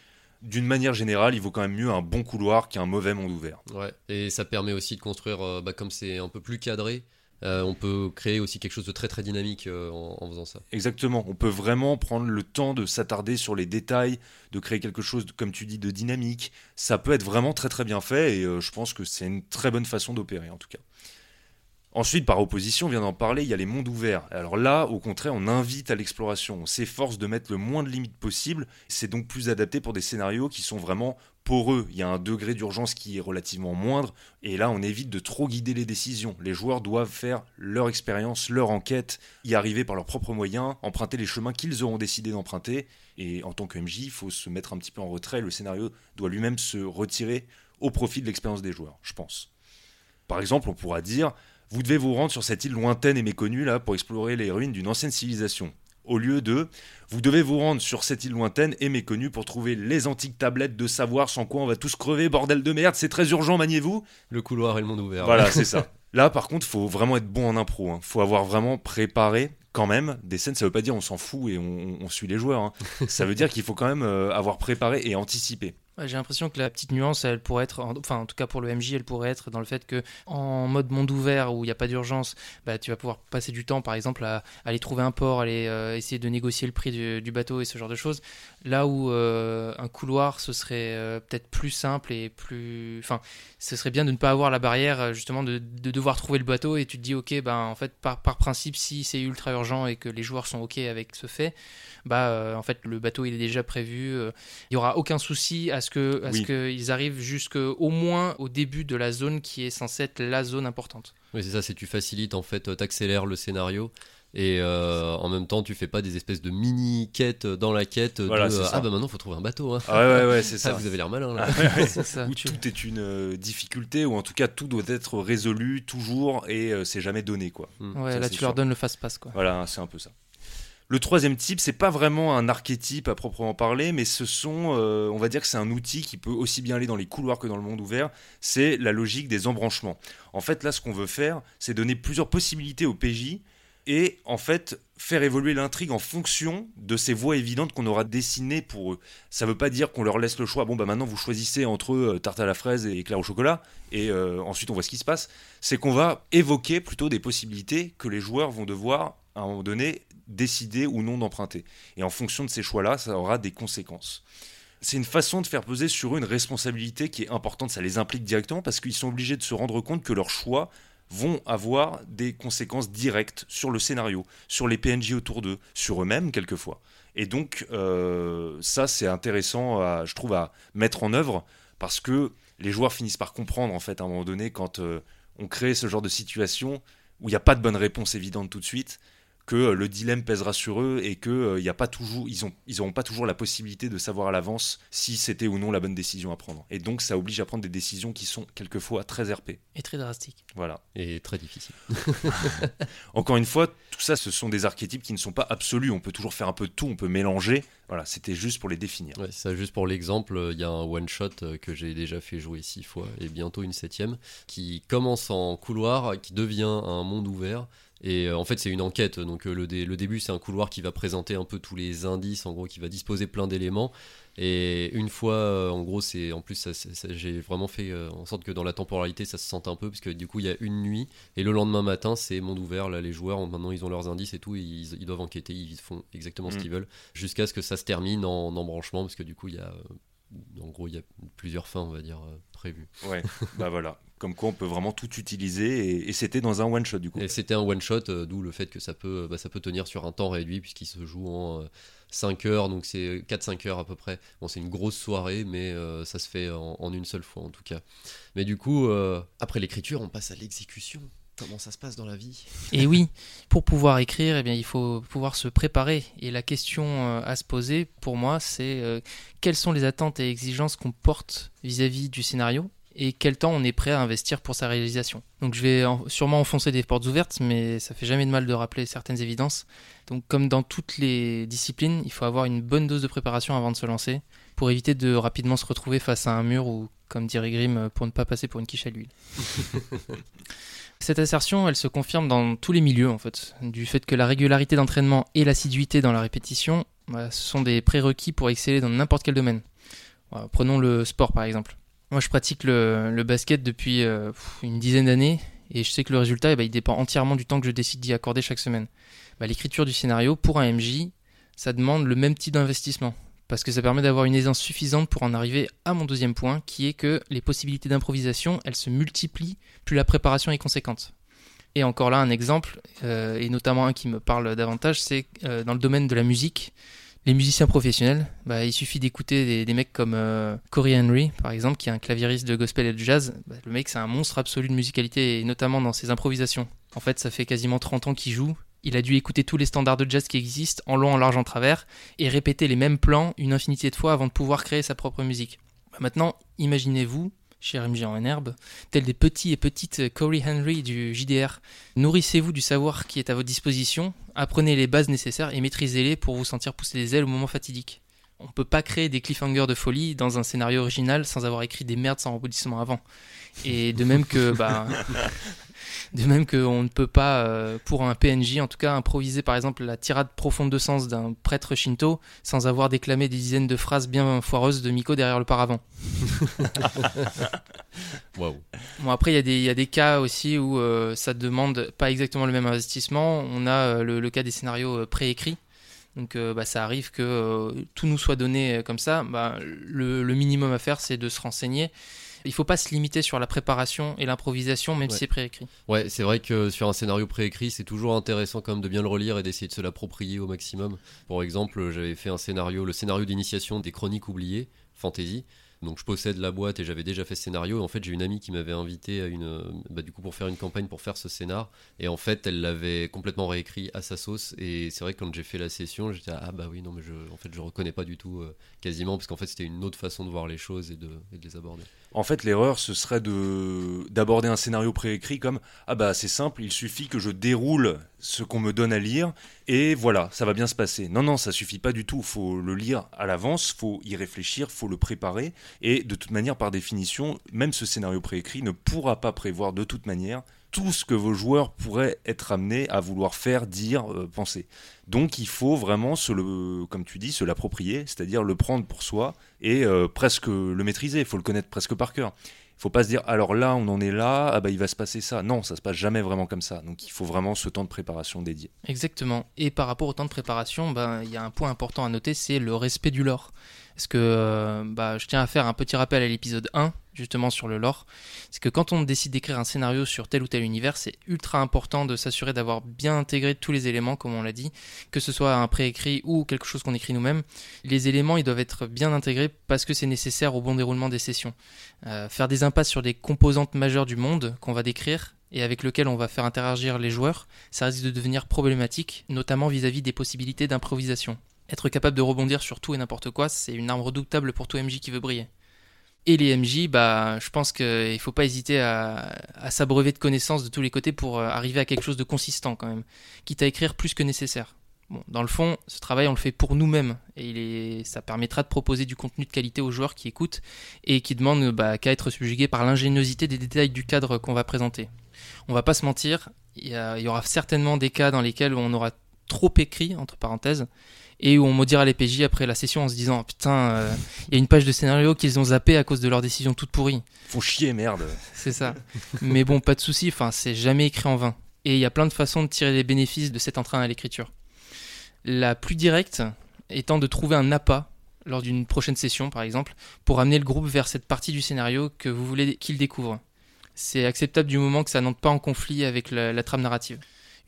D'une manière générale, il vaut quand même mieux un bon couloir qu'un mauvais monde ouvert. Ouais, et ça permet aussi de construire, euh, bah, comme c'est un peu plus cadré, euh, on peut créer aussi quelque chose de très très dynamique euh, en, faisant ça. Exactement, on peut vraiment prendre le temps de s'attarder sur les détails, de créer quelque chose, comme tu dis, de dynamique. Ça peut être vraiment très très bien fait et euh, je pense que c'est une très bonne façon d'opérer en tout cas. Ensuite, par opposition, on vient d'en parler, il y a les mondes ouverts. Alors là, au contraire, on invite à l'exploration, on s'efforce de mettre le moins de limites possible. C'est donc plus adapté pour des scénarios qui sont vraiment poreux. Il y a un degré d'urgence qui est relativement moindre, et là, on évite de trop guider les décisions. Les joueurs doivent faire leur expérience, leur enquête, y arriver par leurs propres moyens, emprunter les chemins qu'ils auront décidé d'emprunter. Et en tant que MJ, il faut se mettre un petit peu en retrait. Le scénario doit lui-même se retirer au profit de l'expérience des joueurs, je pense. Par exemple, on pourra dire vous devez vous rendre sur cette île lointaine et méconnue là pour explorer les ruines d'une ancienne civilisation. Au lieu de vous devez vous rendre sur cette île lointaine et méconnue pour trouver les antiques tablettes de savoir sans quoi on va tous crever, bordel de merde, c'est très urgent, maniez-vous. Le couloir et le monde ouvert. Voilà, (laughs) c'est ça. Là, par contre, faut vraiment être bon en impro. Hein. Faut avoir vraiment préparé quand même des scènes. Ça veut pas dire on s'en fout et on, suit les joueurs. Hein. (laughs) ça veut dire qu'il faut quand même euh, avoir préparé et anticipé. J'ai l'impression que la petite nuance, elle pourrait être, enfin en tout cas pour le MJ, elle pourrait être dans le fait que en mode monde ouvert où il n'y a pas d'urgence, bah, tu vas pouvoir passer du temps par exemple à, aller trouver un port, aller euh, essayer de négocier le prix du, bateau et ce genre de choses. Là où euh, un couloir, ce serait euh, peut-être plus simple et plus, enfin, ce serait bien de ne pas avoir la barrière justement de, devoir trouver le bateau et tu te dis ok, ben en fait par, par principe si c'est ultra urgent et que les joueurs sont ok avec ce fait, bah en fait le bateau il est déjà prévu, il y aura aucun souci à ce que à ce qu'ils arrivent jusqu'au moins au début de la zone qui est censée être la zone importante. Oui, c'est ça, c'est tu facilites en fait, t'accélères le scénario. Et euh, en même temps, tu fais pas des espèces de mini quêtes dans la quête de ah bah maintenant faut trouver un bateau. Hein. Ah ouais, ouais, c'est (laughs) ah, ça. vous avez l'air malin là. (laughs) ça. Où tout est une euh, difficulté, ou en tout cas tout doit être résolu toujours et euh, c'est jamais donné quoi. Hmm. Ouais, là tu leur donnes le fast-pass quoi. Voilà, c'est un peu ça. Le troisième type, c'est pas vraiment un archétype à proprement parler, mais ce sont, euh, on va dire que c'est un outil qui peut aussi bien aller dans les couloirs que dans le monde ouvert. C'est la logique des embranchements. En fait, là, ce qu'on veut faire, c'est donner plusieurs possibilités au PJ et en fait faire évoluer l'intrigue en fonction de ces voies évidentes qu'on aura dessinées pour eux. Ça veut pas dire qu'on leur laisse le choix. Bon bah maintenant vous choisissez entre euh, tarte à la fraise et éclair au chocolat et euh, ensuite on voit ce qui se passe. C'est qu'on va évoquer plutôt des possibilités que les joueurs vont devoir à un moment donné décider ou non d'emprunter. Et en fonction de ces choix-là, ça aura des conséquences. C'est une façon de faire peser sur eux une responsabilité qui est importante, ça les implique directement parce qu'ils sont obligés de se rendre compte que leurs choix vont avoir des conséquences directes sur le scénario, sur les PNJ autour d'eux, sur eux-mêmes quelquefois. Et donc euh, ça c'est intéressant, je trouve, à mettre en œuvre parce que les joueurs finissent par comprendre en fait à un moment donné quand euh, on crée ce genre de situation où il n'y a pas de bonne réponse évidente tout de suite, que euh, le dilemme pèsera sur eux et que euh, il a pas toujours, ils ont, ils n'auront pas toujours la possibilité de savoir à l'avance si c'était ou non la bonne décision à prendre. Et donc ça oblige à prendre des décisions qui sont quelquefois très RP. Et très drastiques. Voilà. Et très difficiles. (laughs) Encore une fois, tout ça, ce sont des archétypes qui ne sont pas absolus. On peut toujours faire un peu de tout, on peut mélanger. Voilà, c'était juste pour les définir. Ouais, ça, juste pour l'exemple, il y a un one shot euh, que j'ai déjà fait jouer six fois et bientôt une septième, qui commence en couloir, qui devient un monde ouvert et euh, en fait, c'est une enquête. Donc, euh, le, le début, c'est un couloir qui va présenter un peu tous les indices, en gros, qui va disposer plein d'éléments. Et une fois, euh, en gros, c'est en plus, j'ai vraiment fait en sorte que dans la temporalité, ça se sente un peu, parce que du coup, il y a une nuit, et le lendemain matin, c'est monde ouvert. Là, les joueurs, maintenant, ils ont leurs indices et tout, ils, ils doivent enquêter, ils font exactement ce mm. qu'ils veulent, jusqu'à ce que ça se termine en, en embranchement, parce que du coup, il y a en gros, il y a plusieurs fins, on va dire, prévues. Ouais, (laughs) bah voilà. Comme quoi on peut vraiment tout utiliser et, c'était dans un one shot du coup. Et c'était un one shot, euh, d'où le fait que ça peut, bah, ça peut tenir sur un temps réduit puisqu'il se joue en 5 euh, heures, donc c'est 4-5 heures à peu près. Bon, c'est une grosse soirée, mais euh, ça se fait en, une seule fois en tout cas. Mais du coup, après l'écriture, on passe à l'exécution. Comment ça se passe dans la vie (laughs) Et oui, pour pouvoir écrire, eh bien, il faut pouvoir se préparer. Et la question à se poser, pour moi, c'est quelles sont les attentes et exigences qu'on porte vis à -vis du scénario et quel temps on est prêt à investir pour sa réalisation. Donc je vais sûrement enfoncer des portes ouvertes, mais ça fait jamais de mal de rappeler certaines évidences. Donc comme dans toutes les disciplines, il faut avoir une bonne dose de préparation avant de se lancer, pour éviter de rapidement se retrouver face à un mur ou, comme dirait Grimm, pour ne pas passer pour une quiche à l'huile. (laughs) Cette assertion, elle se confirme dans tous les milieux en fait, du fait que la régularité d'entraînement et l'assiduité dans la répétition, bah, ce sont des prérequis pour exceller dans n'importe quel domaine. prenons le sport par exemple. Moi, je pratique le, basket depuis euh, une dizaine d'années et je sais que le résultat, eh ben, il dépend entièrement du temps que je décide d'y accorder chaque semaine. Bah, l'écriture du scénario, pour un MJ, ça demande le même type d'investissement parce que ça permet d'avoir une aisance suffisante pour en arriver à mon deuxième point, qui est que les possibilités d'improvisation, elles se multiplient plus la préparation est conséquente. Et encore là, un exemple, euh, et notamment un qui me parle davantage, c'est euh, dans le domaine de la musique. Les musiciens professionnels, bah, il suffit d'écouter des, mecs comme euh, Corey Henry, par exemple, qui est un claviériste de gospel et de jazz. Bah, le mec, c'est un monstre absolu de musicalité, et notamment dans ses improvisations. En fait, ça fait quasiment 30 ans qu'il joue. Il a dû écouter tous les standards de jazz qui existent, en long, en large, en travers, et répéter les mêmes plans une infinité de fois avant de pouvoir créer sa propre musique. Bah, maintenant, imaginez-vous cher MJ en herbe, tels des petits et petites Corey Henry du JDR. Nourrissez-vous du savoir qui est à votre disposition, apprenez les bases nécessaires et maîtrisez-les pour vous sentir pousser les ailes au moment fatidique. On ne peut pas créer des cliffhangers de folie dans un scénario original sans avoir écrit des merdes sans rebondissement avant. Et de même que, bah, (laughs) de même qu'on ne peut pas, euh, pour un PNJ en tout cas, improviser par exemple la tirade profonde de sens d'un prêtre shinto sans avoir déclamé des dizaines de phrases bien foireuses de Miko derrière le paravent. (laughs) Waouh. Bon, après, il y, a des- il y a des cas aussi où euh, ça demande pas exactement le même investissement. On a euh, le, le cas des scénarios euh, préécrits. Donc, euh, bah, ça arrive que euh, tout nous soit donné euh, comme ça. Bah, le, le minimum à faire, c'est de se renseigner. Il faut pas se limiter sur la préparation et l'improvisation, même Ouais. si c'est préécrit. Ouais, c'est vrai que sur un scénario préécrit, c'est toujours intéressant quand même de bien le relire et d'essayer de se l'approprier au maximum. Pour exemple, j'avais fait un scénario, le scénario d'initiation des Chroniques oubliées, fantasy. Donc je possède la boîte et j'avais déjà fait ce scénario. En fait, j'ai une amie qui m'avait invité à une, euh, bah, du coup, pour faire une campagne pour faire ce scénar. Et en fait, elle l'avait complètement réécrit à sa sauce. Et c'est vrai que quand j'ai fait la session, j'étais ah bah oui non mais je, en fait, je reconnais pas du tout euh, quasiment parce qu'en fait, c'était une autre façon de voir les choses et de, et de les aborder. En fait, l'erreur, ce serait de d'aborder un scénario préécrit comme ah bah c'est simple, il suffit que je déroule ce qu'on me donne à lire et voilà, ça va bien se passer. Non non, ça suffit pas du tout. Faut le lire à l'avance, faut y réfléchir, faut le préparer et de toute manière, par définition, même ce scénario préécrit ne pourra pas prévoir de toute manière tout ce que vos joueurs pourraient être amenés à vouloir faire, dire, euh, penser. Donc il faut vraiment se comme tu dis, se l'approprier, c'est-à-dire le prendre pour soi et euh, presque le maîtriser. Il faut le connaître presque par cœur. Faut pas se dire alors là on en est là, ah bah il va se passer ça. Non, ça se passe jamais vraiment comme ça. Donc il faut vraiment ce temps de préparation dédié. Exactement. Et par rapport au temps de préparation, ben, il y a un point important à noter, c'est le respect du lore. Parce que euh, bah, je tiens à faire un petit rappel à l'épisode 1, justement sur le lore. C'est que quand on décide d'écrire un scénario sur tel ou tel univers, c'est ultra important de s'assurer d'avoir bien intégré tous les éléments, comme on l'a dit, que ce soit un préécrit ou quelque chose qu'on écrit nous-mêmes. Les éléments, ils doivent être bien intégrés parce que c'est nécessaire au bon déroulement des sessions. Euh, faire des impasses sur des composantes majeures du monde qu'on va décrire et avec lequel on va faire interagir les joueurs, ça risque de devenir problématique, notamment vis-à-vis des possibilités d'improvisation. Être capable de rebondir sur tout et n'importe quoi, c'est une arme redoutable pour tout MJ qui veut briller. Et les MJ, bah, je pense qu'il ne faut pas hésiter à, s'abreuver de connaissances de tous les côtés pour euh, arriver à quelque chose de consistant quand même, quitte à écrire plus que nécessaire. Dans le fond, ce travail, on le fait pour nous-mêmes, et ça permettra de proposer du contenu de qualité aux joueurs qui écoutent et qui demandent bah, qu'à être subjugués par l'ingéniosité des détails du cadre qu'on va présenter. On va pas se mentir, il y, il y aura certainement des cas dans lesquels on aura trop écrit, entre parenthèses, et où on maudira les PJ après la session en se disant putain, euh, il y a une page de scénario qu'ils ont zappé à cause de leur décision toute pourrie. Faut chier merde. C'est ça. (laughs) Mais bon, pas de souci, enfin, c'est jamais écrit en vain. Et il y a plein de façons de tirer les bénéfices de cet entrain à l'écriture. La plus directe étant de trouver un appât lors d'une prochaine session, par exemple, pour amener le groupe vers cette partie du scénario que vous voulez qu'il découvre. C'est acceptable du moment que ça n'entre pas en conflit avec la, la trame narrative.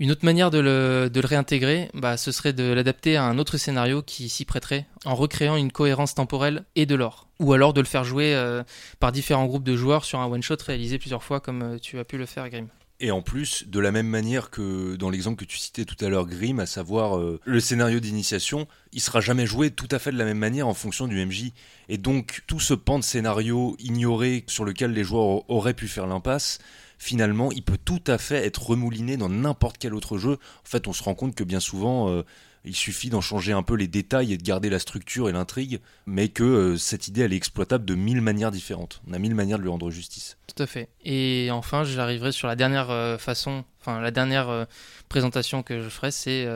Une autre manière de le, réintégrer, bah, ce serait de l'adapter à un autre scénario qui s'y prêterait, en recréant une cohérence temporelle et de l'or. Ou alors de le faire jouer euh, par différents groupes de joueurs sur un one-shot réalisé plusieurs fois comme euh, tu as pu le faire, Grim. Et en plus, de la même manière que dans l'exemple que tu citais tout à l'heure, Grimm, à savoir euh, le scénario d'initiation, il sera jamais joué tout à fait de la même manière en fonction du MJ. Et donc, tout ce pan de scénario ignoré sur lequel les joueurs auraient pu faire l'impasse, finalement, il peut tout à fait être remouliné dans n'importe quel autre jeu. En fait, on se rend compte que bien souvent, euh, il suffit d'en changer un peu les détails et de garder la structure et l'intrigue, mais que euh, cette idée, elle est exploitable de mille manières différentes. On a mille manières de lui rendre justice. Tout à fait. Et enfin, j'arriverai sur la dernière euh, façon, enfin la dernière euh, présentation que je ferai, c'est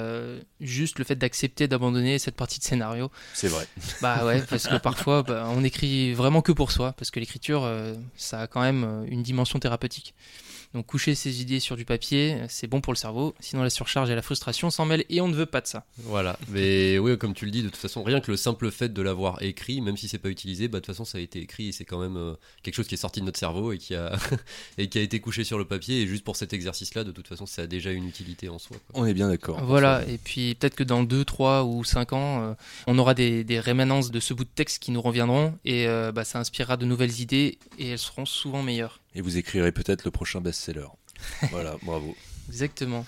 juste le fait d'accepter d'abandonner cette partie de scénario. C'est vrai. (laughs) Bah ouais, parce que parfois, bah, on écrit vraiment que pour soi, parce que l'écriture, ça a quand même une dimension thérapeutique. Donc coucher ses idées sur du papier, c'est bon pour le cerveau, sinon la surcharge et la frustration s'en mêlent et on ne veut pas de ça. Voilà, mais oui, comme tu le dis, de toute façon, rien que le simple fait de l'avoir écrit, même si c'est pas utilisé, bah, de toute façon, ça a été écrit et c'est quand même euh, quelque chose qui est sorti de notre cerveau et qui, a (laughs) et qui a été couché sur le papier. Et juste pour cet exercice-là, de toute façon, ça a déjà une utilité en soi. quoi. On est bien d'accord. Voilà, et puis peut-être que dans 2, 3 ou 5 ans, euh, on aura des, des rémanences de ce bout de texte qui nous reviendront et euh, bah, ça inspirera de nouvelles idées et elles seront souvent meilleures. Et vous écrirez peut-être le prochain best-seller. (laughs) voilà, bravo. Exactement.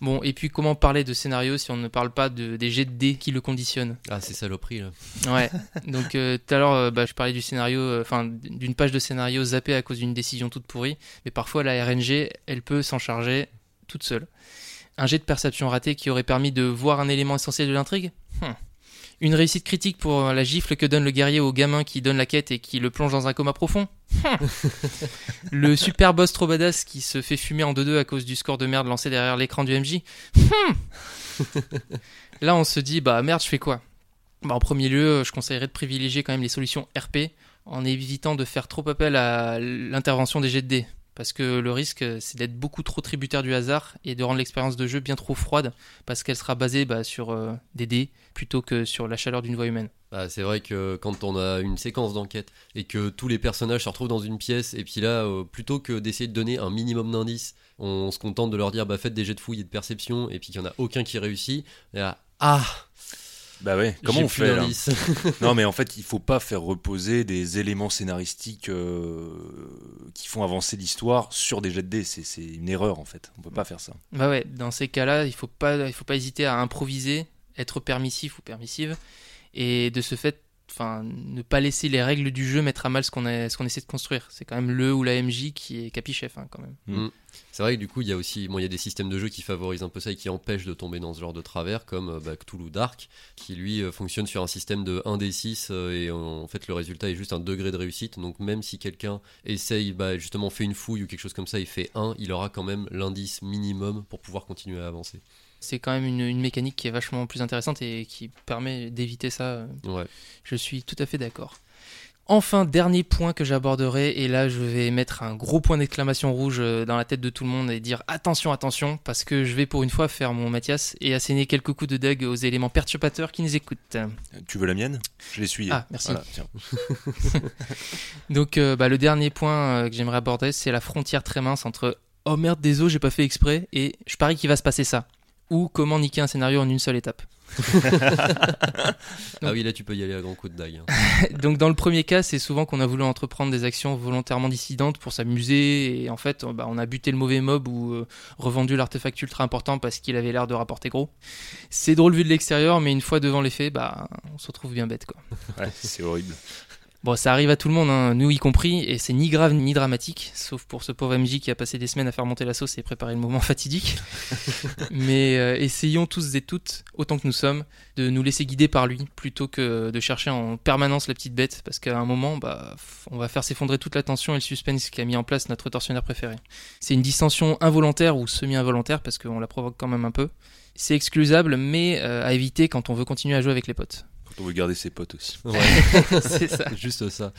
Bon, et puis comment parler de scénario si on ne parle pas de, des jets de dés qui le conditionnent? Ah, c'est saloperie là. Ouais, (laughs) donc euh, tout à l'heure, euh, bah, je parlais du scénario, euh, enfin d'une page de scénario zappée à cause d'une décision toute pourrie, mais parfois la RNG, elle peut s'en charger toute seule. Un jet de perception raté qui aurait permis de voir un élément essentiel de l'intrigue? Hmm. Une réussite critique pour la gifle que donne le guerrier au gamin qui donne la quête et qui le plonge dans un coma profond. (laughs) Le super boss trop badass qui se fait fumer en 2-2 à cause du score de merde lancé derrière l'écran du MJ Hmm. (laughs) Là, on se dit, bah merde, je fais quoi? Bah, En premier lieu, je conseillerais de privilégier quand même les solutions RP en évitant de faire trop appel à l'intervention des jets de dés. Parce que le risque, c'est d'être beaucoup trop tributaire du hasard et de rendre l'expérience de jeu bien trop froide, parce qu'elle sera basée bah, sur euh, des dés plutôt que sur la chaleur d'une voix humaine. Bah, c'est vrai que quand on a une séquence d'enquête et que tous les personnages se retrouvent dans une pièce, et puis là, euh, plutôt que d'essayer de donner un minimum d'indices, on se contente de leur dire bah, faites des jets de fouille et de perception, et puis qu'il n'y en a aucun qui réussit, ah Bah ouais, comment on fait là. (laughs) Non, mais en fait, il faut pas faire reposer des éléments scénaristiques euh, qui font avancer l'histoire sur des jets de dés. C'est c'est une erreur en fait. On peut pas faire ça. Bah ouais, dans ces cas-là, il faut pas, il faut pas hésiter à improviser, être permissif ou permissive, et de ce fait, enfin, ne pas laisser les règles du jeu mettre à mal ce qu'on a- ce qu'on essaie de construire. C'est quand même le ou la MJ qui est capichef, hein, quand même. Mm. C'est vrai que du coup, il y a aussi bon, il y a des systèmes de jeu qui favorisent un peu ça et qui empêchent de tomber dans ce genre de travers, comme euh, bah, Cthulhu Dark, qui lui euh, fonctionne sur un système de 1d6 euh, et en fait le résultat est juste un degré de réussite. Donc même si quelqu'un essaye, bah, justement fait une fouille ou quelque chose comme ça, il fait 1, il aura quand même l'indice minimum pour pouvoir continuer à avancer. C'est quand même une, une mécanique qui est vachement plus intéressante et qui permet d'éviter ça. Ouais. Je suis tout à fait d'accord. Enfin, dernier point que j'aborderai, et là je vais mettre un gros point d'exclamation rouge euh, dans la tête de tout le monde et dire attention, attention, parce que je vais pour une fois faire mon Mathias et asséner quelques coups de dague aux éléments perturbateurs qui nous écoutent. Tu veux la mienne? Je l'ai essuyée. Ah, merci. Voilà, tiens. (laughs) (laughs) Donc, euh, bah, le dernier point euh, que j'aimerais aborder, c'est la frontière très mince entre oh merde, désolé, j'ai pas fait exprès, et je parie qu'il va se passer ça. Ou comment niquer un scénario en une seule étape. (laughs) Ah oui, là tu peux y aller à grands coups de dague. hein. (laughs) Donc dans le premier cas, c'est souvent qu'on a voulu entreprendre des actions volontairement dissidentes pour s'amuser et en fait, bah, on a buté le mauvais mob ou euh, revendu l'artefact ultra important parce qu'il avait l'air de rapporter gros. C'est drôle vu de l'extérieur, mais une fois devant les faits, bah, on se retrouve bien bête quoi. Ouais, c'est horrible. Bon, ça arrive à tout le monde, hein, nous y compris, et c'est ni grave ni dramatique, sauf pour ce pauvre MJ qui a passé des semaines à faire monter la sauce et préparer le moment (laughs) fatidique. (laughs) Mais euh, essayons tous et toutes, autant que nous sommes, de nous laisser guider par lui, plutôt que de chercher en permanence la petite bête, parce qu'à un moment, bah, on va faire s'effondrer toute la tension et le suspense qu'a mis en place notre tortionnaire préféré. C'est une distension involontaire ou semi-involontaire, parce qu'on la provoque quand même un peu. C'est exclusable, mais euh, à éviter quand on veut continuer à jouer avec les potes. On veut garder ses potes aussi. Ouais, (laughs) C'est ça. (laughs) juste ça.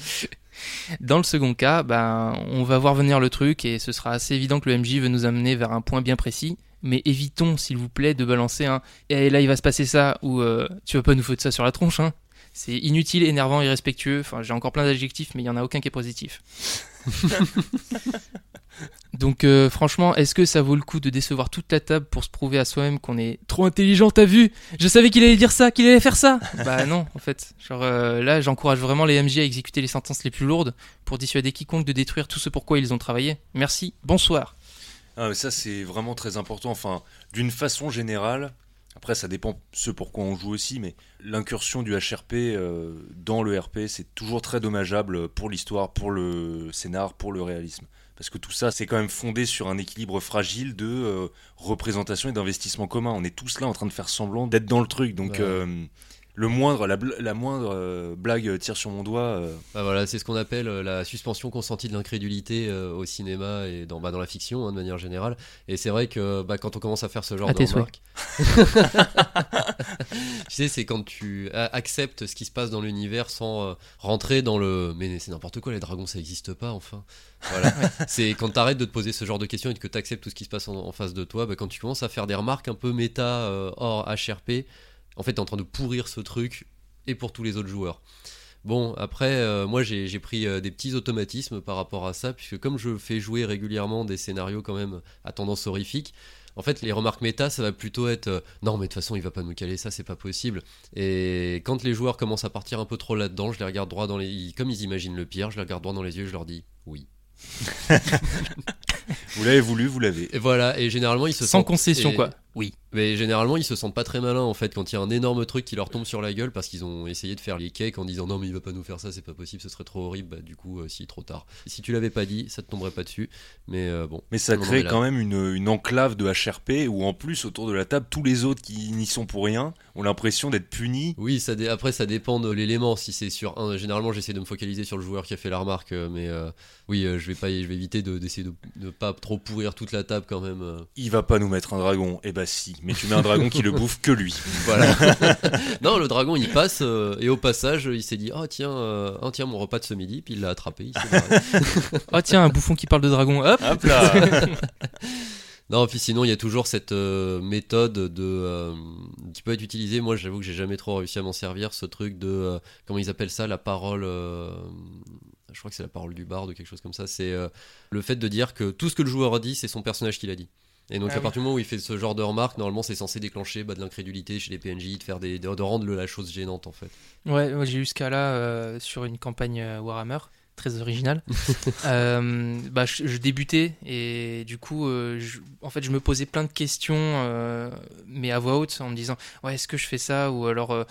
Dans le second cas, ben, on va voir venir le truc et ce sera assez évident que le MJ veut nous amener vers un point bien précis. Mais évitons, s'il vous plaît, de balancer un et là il va se passer ça ou euh, tu vas pas nous foutre ça sur la tronche. Hein. C'est inutile, énervant, irrespectueux. Enfin, j'ai encore plein d'adjectifs, mais il y en a aucun qui est positif. (laughs) Donc, euh, franchement, est-ce que ça vaut le coup de décevoir toute la table pour se prouver à soi-même qu'on est trop intelligent T'as vu? Je savais qu'il allait dire ça, qu'il allait faire ça. (laughs) bah non, en fait. Genre euh, là, j'encourage vraiment les MJ à exécuter les sentences les plus lourdes pour dissuader quiconque de détruire tout ce pourquoi ils ont travaillé. Merci. Bonsoir. Ah, mais ça, c'est vraiment très important. Enfin, d'une façon générale, après, ça dépend ce pourquoi on joue aussi, mais l'incursion du HRP euh, dans le RP, c'est toujours très dommageable pour l'histoire, pour le scénar, pour le réalisme. Parce que tout ça, c'est quand même fondé sur un équilibre fragile de euh, représentation et d'investissement commun. On est tous là en train de faire semblant d'être dans le truc. Donc, Ouais. Euh, le moindre, la, bl- la moindre euh, blague tire sur mon doigt. euh, Bah voilà, c'est ce qu'on appelle euh, la suspension consentie de l'incrédulité euh, au cinéma et dans, bah, dans la fiction hein, de manière générale. Et c'est vrai que bah, quand on commence à faire ce genre À de remarques, (laughs) tu sais, c'est quand tu acceptes ce qui se passe dans l'univers sans euh, rentrer dans le mais c'est n'importe quoi, les dragons ça n'existe pas enfin. Voilà. (laughs) c'est quand tu arrêtes de te poser ce genre de questions et que tu acceptes tout ce qui se passe en, en face de toi, bah, quand tu commences à faire des remarques un peu méta euh, hors HRP, en fait, tu es en train de pourrir ce truc et pour tous les autres joueurs. Bon, après, euh, moi j'ai pris euh, des petits automatismes par rapport à ça, puisque comme je fais jouer régulièrement des scénarios quand même à tendance horrifique, en fait, les remarques méta, ça va plutôt être euh, non, mais de toute façon, il va pas nous caler ça, c'est pas possible. Et quand les joueurs commencent à partir un peu trop là-dedans, je les regarde droit dans les. ils- Comme ils imaginent le pire, je les regarde droit dans les yeux, je leur dis oui. (laughs) vous l'avez voulu, vous l'avez. Et voilà, et généralement, ils se Sans sentent- concession, et- quoi. Oui. Mais généralement, ils se sentent pas très malins en fait quand il y a un énorme truc qui leur tombe sur la gueule parce qu'ils ont essayé de faire les cakes en disant non, mais il va pas nous faire ça, c'est pas possible, ce serait trop horrible. Bah, du coup, euh, si, trop tard. Si tu l'avais pas dit, ça te tomberait pas dessus. Mais euh, bon. Mais ça crée quand même une, une enclave de HRP où en plus autour de la table tous les autres qui n'y sont pour rien ont l'impression d'être punis. Oui, ça après ça dépend de l'élément. Si c'est sur un, généralement j'essaie de me focaliser sur le joueur qui a fait la remarque, euh, mais euh, oui, je vais pas, je vais éviter de- d'essayer de ne pas trop pourrir toute la table quand même. Il va pas nous mettre un dragon. Eh bah si, mais tu mets un dragon qui le bouffe que lui. (laughs) Voilà. (laughs) non, le dragon il passe euh, et au passage il s'est dit oh tiens, euh, oh, tiens mon repas de ce midi, puis il l'a attrapé. il s'est barré. (laughs) Oh tiens, un bouffon qui parle de dragon, hop Hop là Non, puis sinon, il y a toujours cette euh, méthode de euh, qui peut être utilisée. Moi, j'avoue que j'ai jamais trop réussi à m'en servir. Ce truc de euh, comment ils appellent ça, la parole. euh, je crois que c'est la parole du barde ou quelque chose comme ça. C'est euh, le fait de dire que tout ce que le joueur a dit, c'est son personnage qui l'a dit. Et donc, Ah à partir du moment où il fait ce genre de remarque, normalement, c'est censé déclencher bah, de l'incrédulité chez les PNJ, de faire des, de, de rendre la chose gênante en fait. Ouais, ouais, j'ai eu ce cas-là euh, sur une campagne euh, Warhammer, très originale. (laughs) Euh, bah, je, je débutais et du coup, euh, je- en fait, je me posais plein de questions, mais à voix haute, en me disant, ouais, est-ce que je fais ça? Ou alors,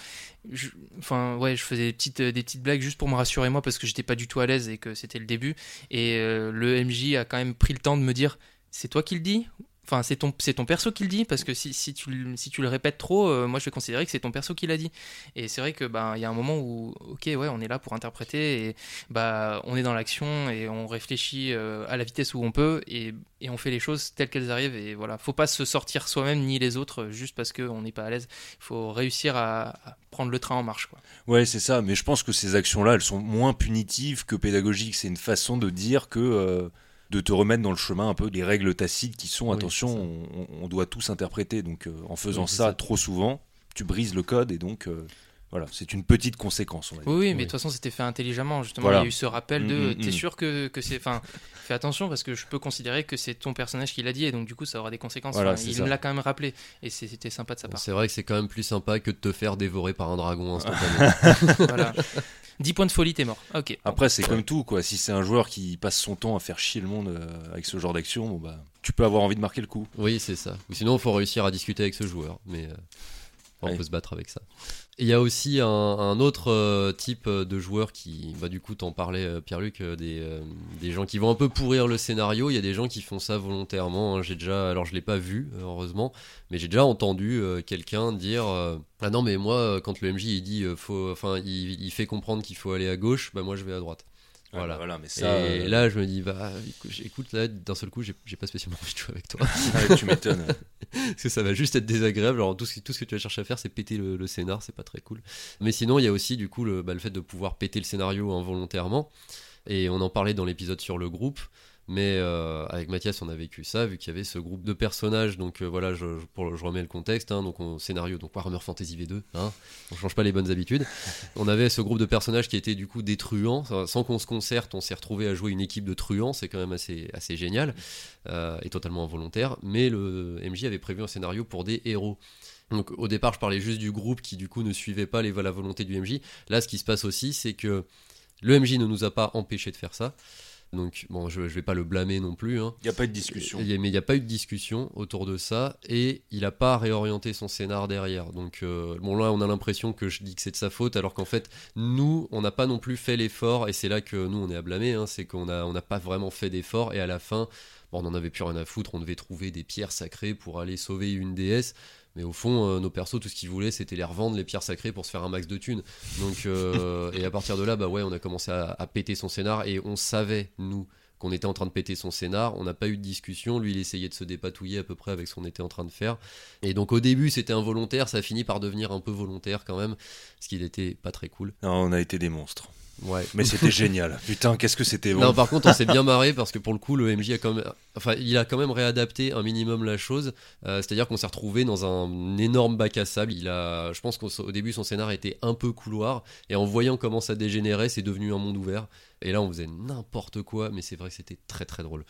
je- enfin, ouais, je faisais des petites, des petites blagues juste pour me rassurer moi parce que j'étais pas du tout à l'aise et que c'était le début. Et euh, le MJ a quand même pris le temps de me dire, c'est toi qui le dis? Enfin, c'est ton, perso qui le dit, parce que si, tu, le- répètes trop, euh, moi je vais considérer que c'est ton perso qui l'a dit. Et c'est vrai que ben il y a un moment où, ok, ouais, on est là pour interpréter et bah on est dans l'action et on réfléchit euh, à la vitesse où on peut et, on fait les choses telles qu'elles arrivent. Et voilà, faut pas se sortir soi-même ni les autres euh, juste parce qu'on n'est pas à l'aise. Il faut réussir à, prendre le train en marche, quoi. Ouais, c'est ça. Mais je pense que ces actions-là, elles sont moins punitives que pédagogiques. C'est une façon de dire que. De te remettre dans le chemin un peu des règles tacites qui sont, Oui, attention, on, on doit tous interpréter. Donc euh, en faisant Oui, c'est ça, ça. trop souvent, tu brises le code et donc euh, voilà, c'est une petite conséquence, on va dire. Oui, oui, mais de toute façon, c'était fait intelligemment. Justement, Voilà. il y a eu ce rappel de Mm, mm, t'es mm. sûr que, que c'est. Enfin, fais attention parce que je peux considérer que c'est ton personnage qui l'a dit et donc du coup, ça aura des conséquences. Voilà, Enfin, c'est il ça. me l'a quand même rappelé et c'était sympa de sa part. C'est vrai que c'est quand même plus sympa que de te faire dévorer par un dragon instantanément. (laughs) voilà. 10 points de folie, t'es mort. Ok. Après, c'est comme tout, quoi. Si c'est un joueur qui passe son temps à faire chier le monde euh, avec ce genre d'action, bon, bah, tu peux avoir envie de marquer le coup. Oui, c'est ça. Ou sinon, il faut réussir à discuter avec ce joueur. Mais euh, on Ouais. peut se battre avec ça. Il y a aussi un, un autre euh, type de joueur qui, bah, du coup, t'en parlais, euh, Pierre-Luc, euh, des, euh, des gens qui vont un peu pourrir le scénario. Il y a des gens qui font ça volontairement. hein. J'ai déjà, alors je l'ai pas vu, euh, heureusement, mais j'ai déjà entendu euh, quelqu'un dire euh, Ah non, mais moi, euh, quand le MJ il dit, euh, faut, enfin, il, il fait comprendre qu'il faut aller à gauche, bah moi je vais à droite. Voilà. Ah, voilà, mais ça, et euh, là, je me dis, bah, écoute, là, d'un seul coup, j'ai pas spécialement envie de jouer avec toi. (laughs) ouais, tu m'étonnes. (laughs) Parce que ça va juste être désagréable. Alors, tout ce, tout ce que tu vas chercher à faire, c'est péter le, le scénar, c'est pas très cool. Mais sinon, il y a aussi, du coup, le, bah, le fait de pouvoir péter le scénario involontairement. Et on en parlait dans l'épisode sur le groupe. Mais euh, avec Mathias, on a vécu ça, vu qu'il y avait ce groupe de personnages. Donc euh, voilà, je, remets le contexte. hein, donc, on, scénario, donc Warhammer Fantasy V2. Hein, on change pas les bonnes habitudes. On avait ce groupe de personnages qui étaient du coup des truands. Sans qu'on se concerte, on s'est retrouvé à jouer une équipe de truands. C'est quand même assez, assez génial euh, et totalement involontaire. Mais le MJ avait prévu un scénario pour des héros. Donc au départ, je parlais juste du groupe qui du coup ne suivait pas les, la volonté du MJ. Là, ce qui se passe aussi, c'est que le MJ ne nous a pas empêché de faire ça. Donc bon, je, je vais pas le blâmer non plus. Hein. Il n'y a pas eu de discussion. Mais il n'y a pas eu de discussion autour de ça et il n'a pas réorienté son scénar derrière. Donc euh, bon là on a l'impression que je dis que c'est de sa faute alors qu'en fait nous on n'a pas non plus fait l'effort et c'est là que nous on est à blâmer. hein, c'est qu'on a on n'a pas vraiment fait d'effort et à la fin Bon, on n'en avait plus rien à foutre, on devait trouver des pierres sacrées pour aller sauver une déesse. Mais au fond, euh, nos persos, tout ce qu'ils voulaient, c'était les revendre, les pierres sacrées, pour se faire un max de thunes. Donc, euh, et à partir de là, bah ouais, on a commencé à, péter son scénar et on savait, nous, qu'on était en train de péter son scénar. On n'a pas eu de discussion. Lui, il essayait de se dépatouiller à peu près avec ce qu'on était en train de faire. Et donc, au début, c'était involontaire. Ça a fini par devenir un peu volontaire quand même, ce qui n'était pas très cool. On a été des monstres. Ouais. Mais c'était (laughs) génial. Putain, qu'est-ce que c'était bon. Non, par contre, on s'est bien marré (laughs) parce que pour le coup, le MJ a quand même, enfin, il a quand même réadapté un minimum la chose. Euh, C'est-à-dire qu'on s'est retrouvé dans un énorme bac à sable. Il a, je pense qu'au début, son scénar était un peu couloir et en voyant comment ça dégénérait, c'est devenu un monde ouvert. Et là, on faisait n'importe quoi, mais c'est vrai que c'était très très drôle.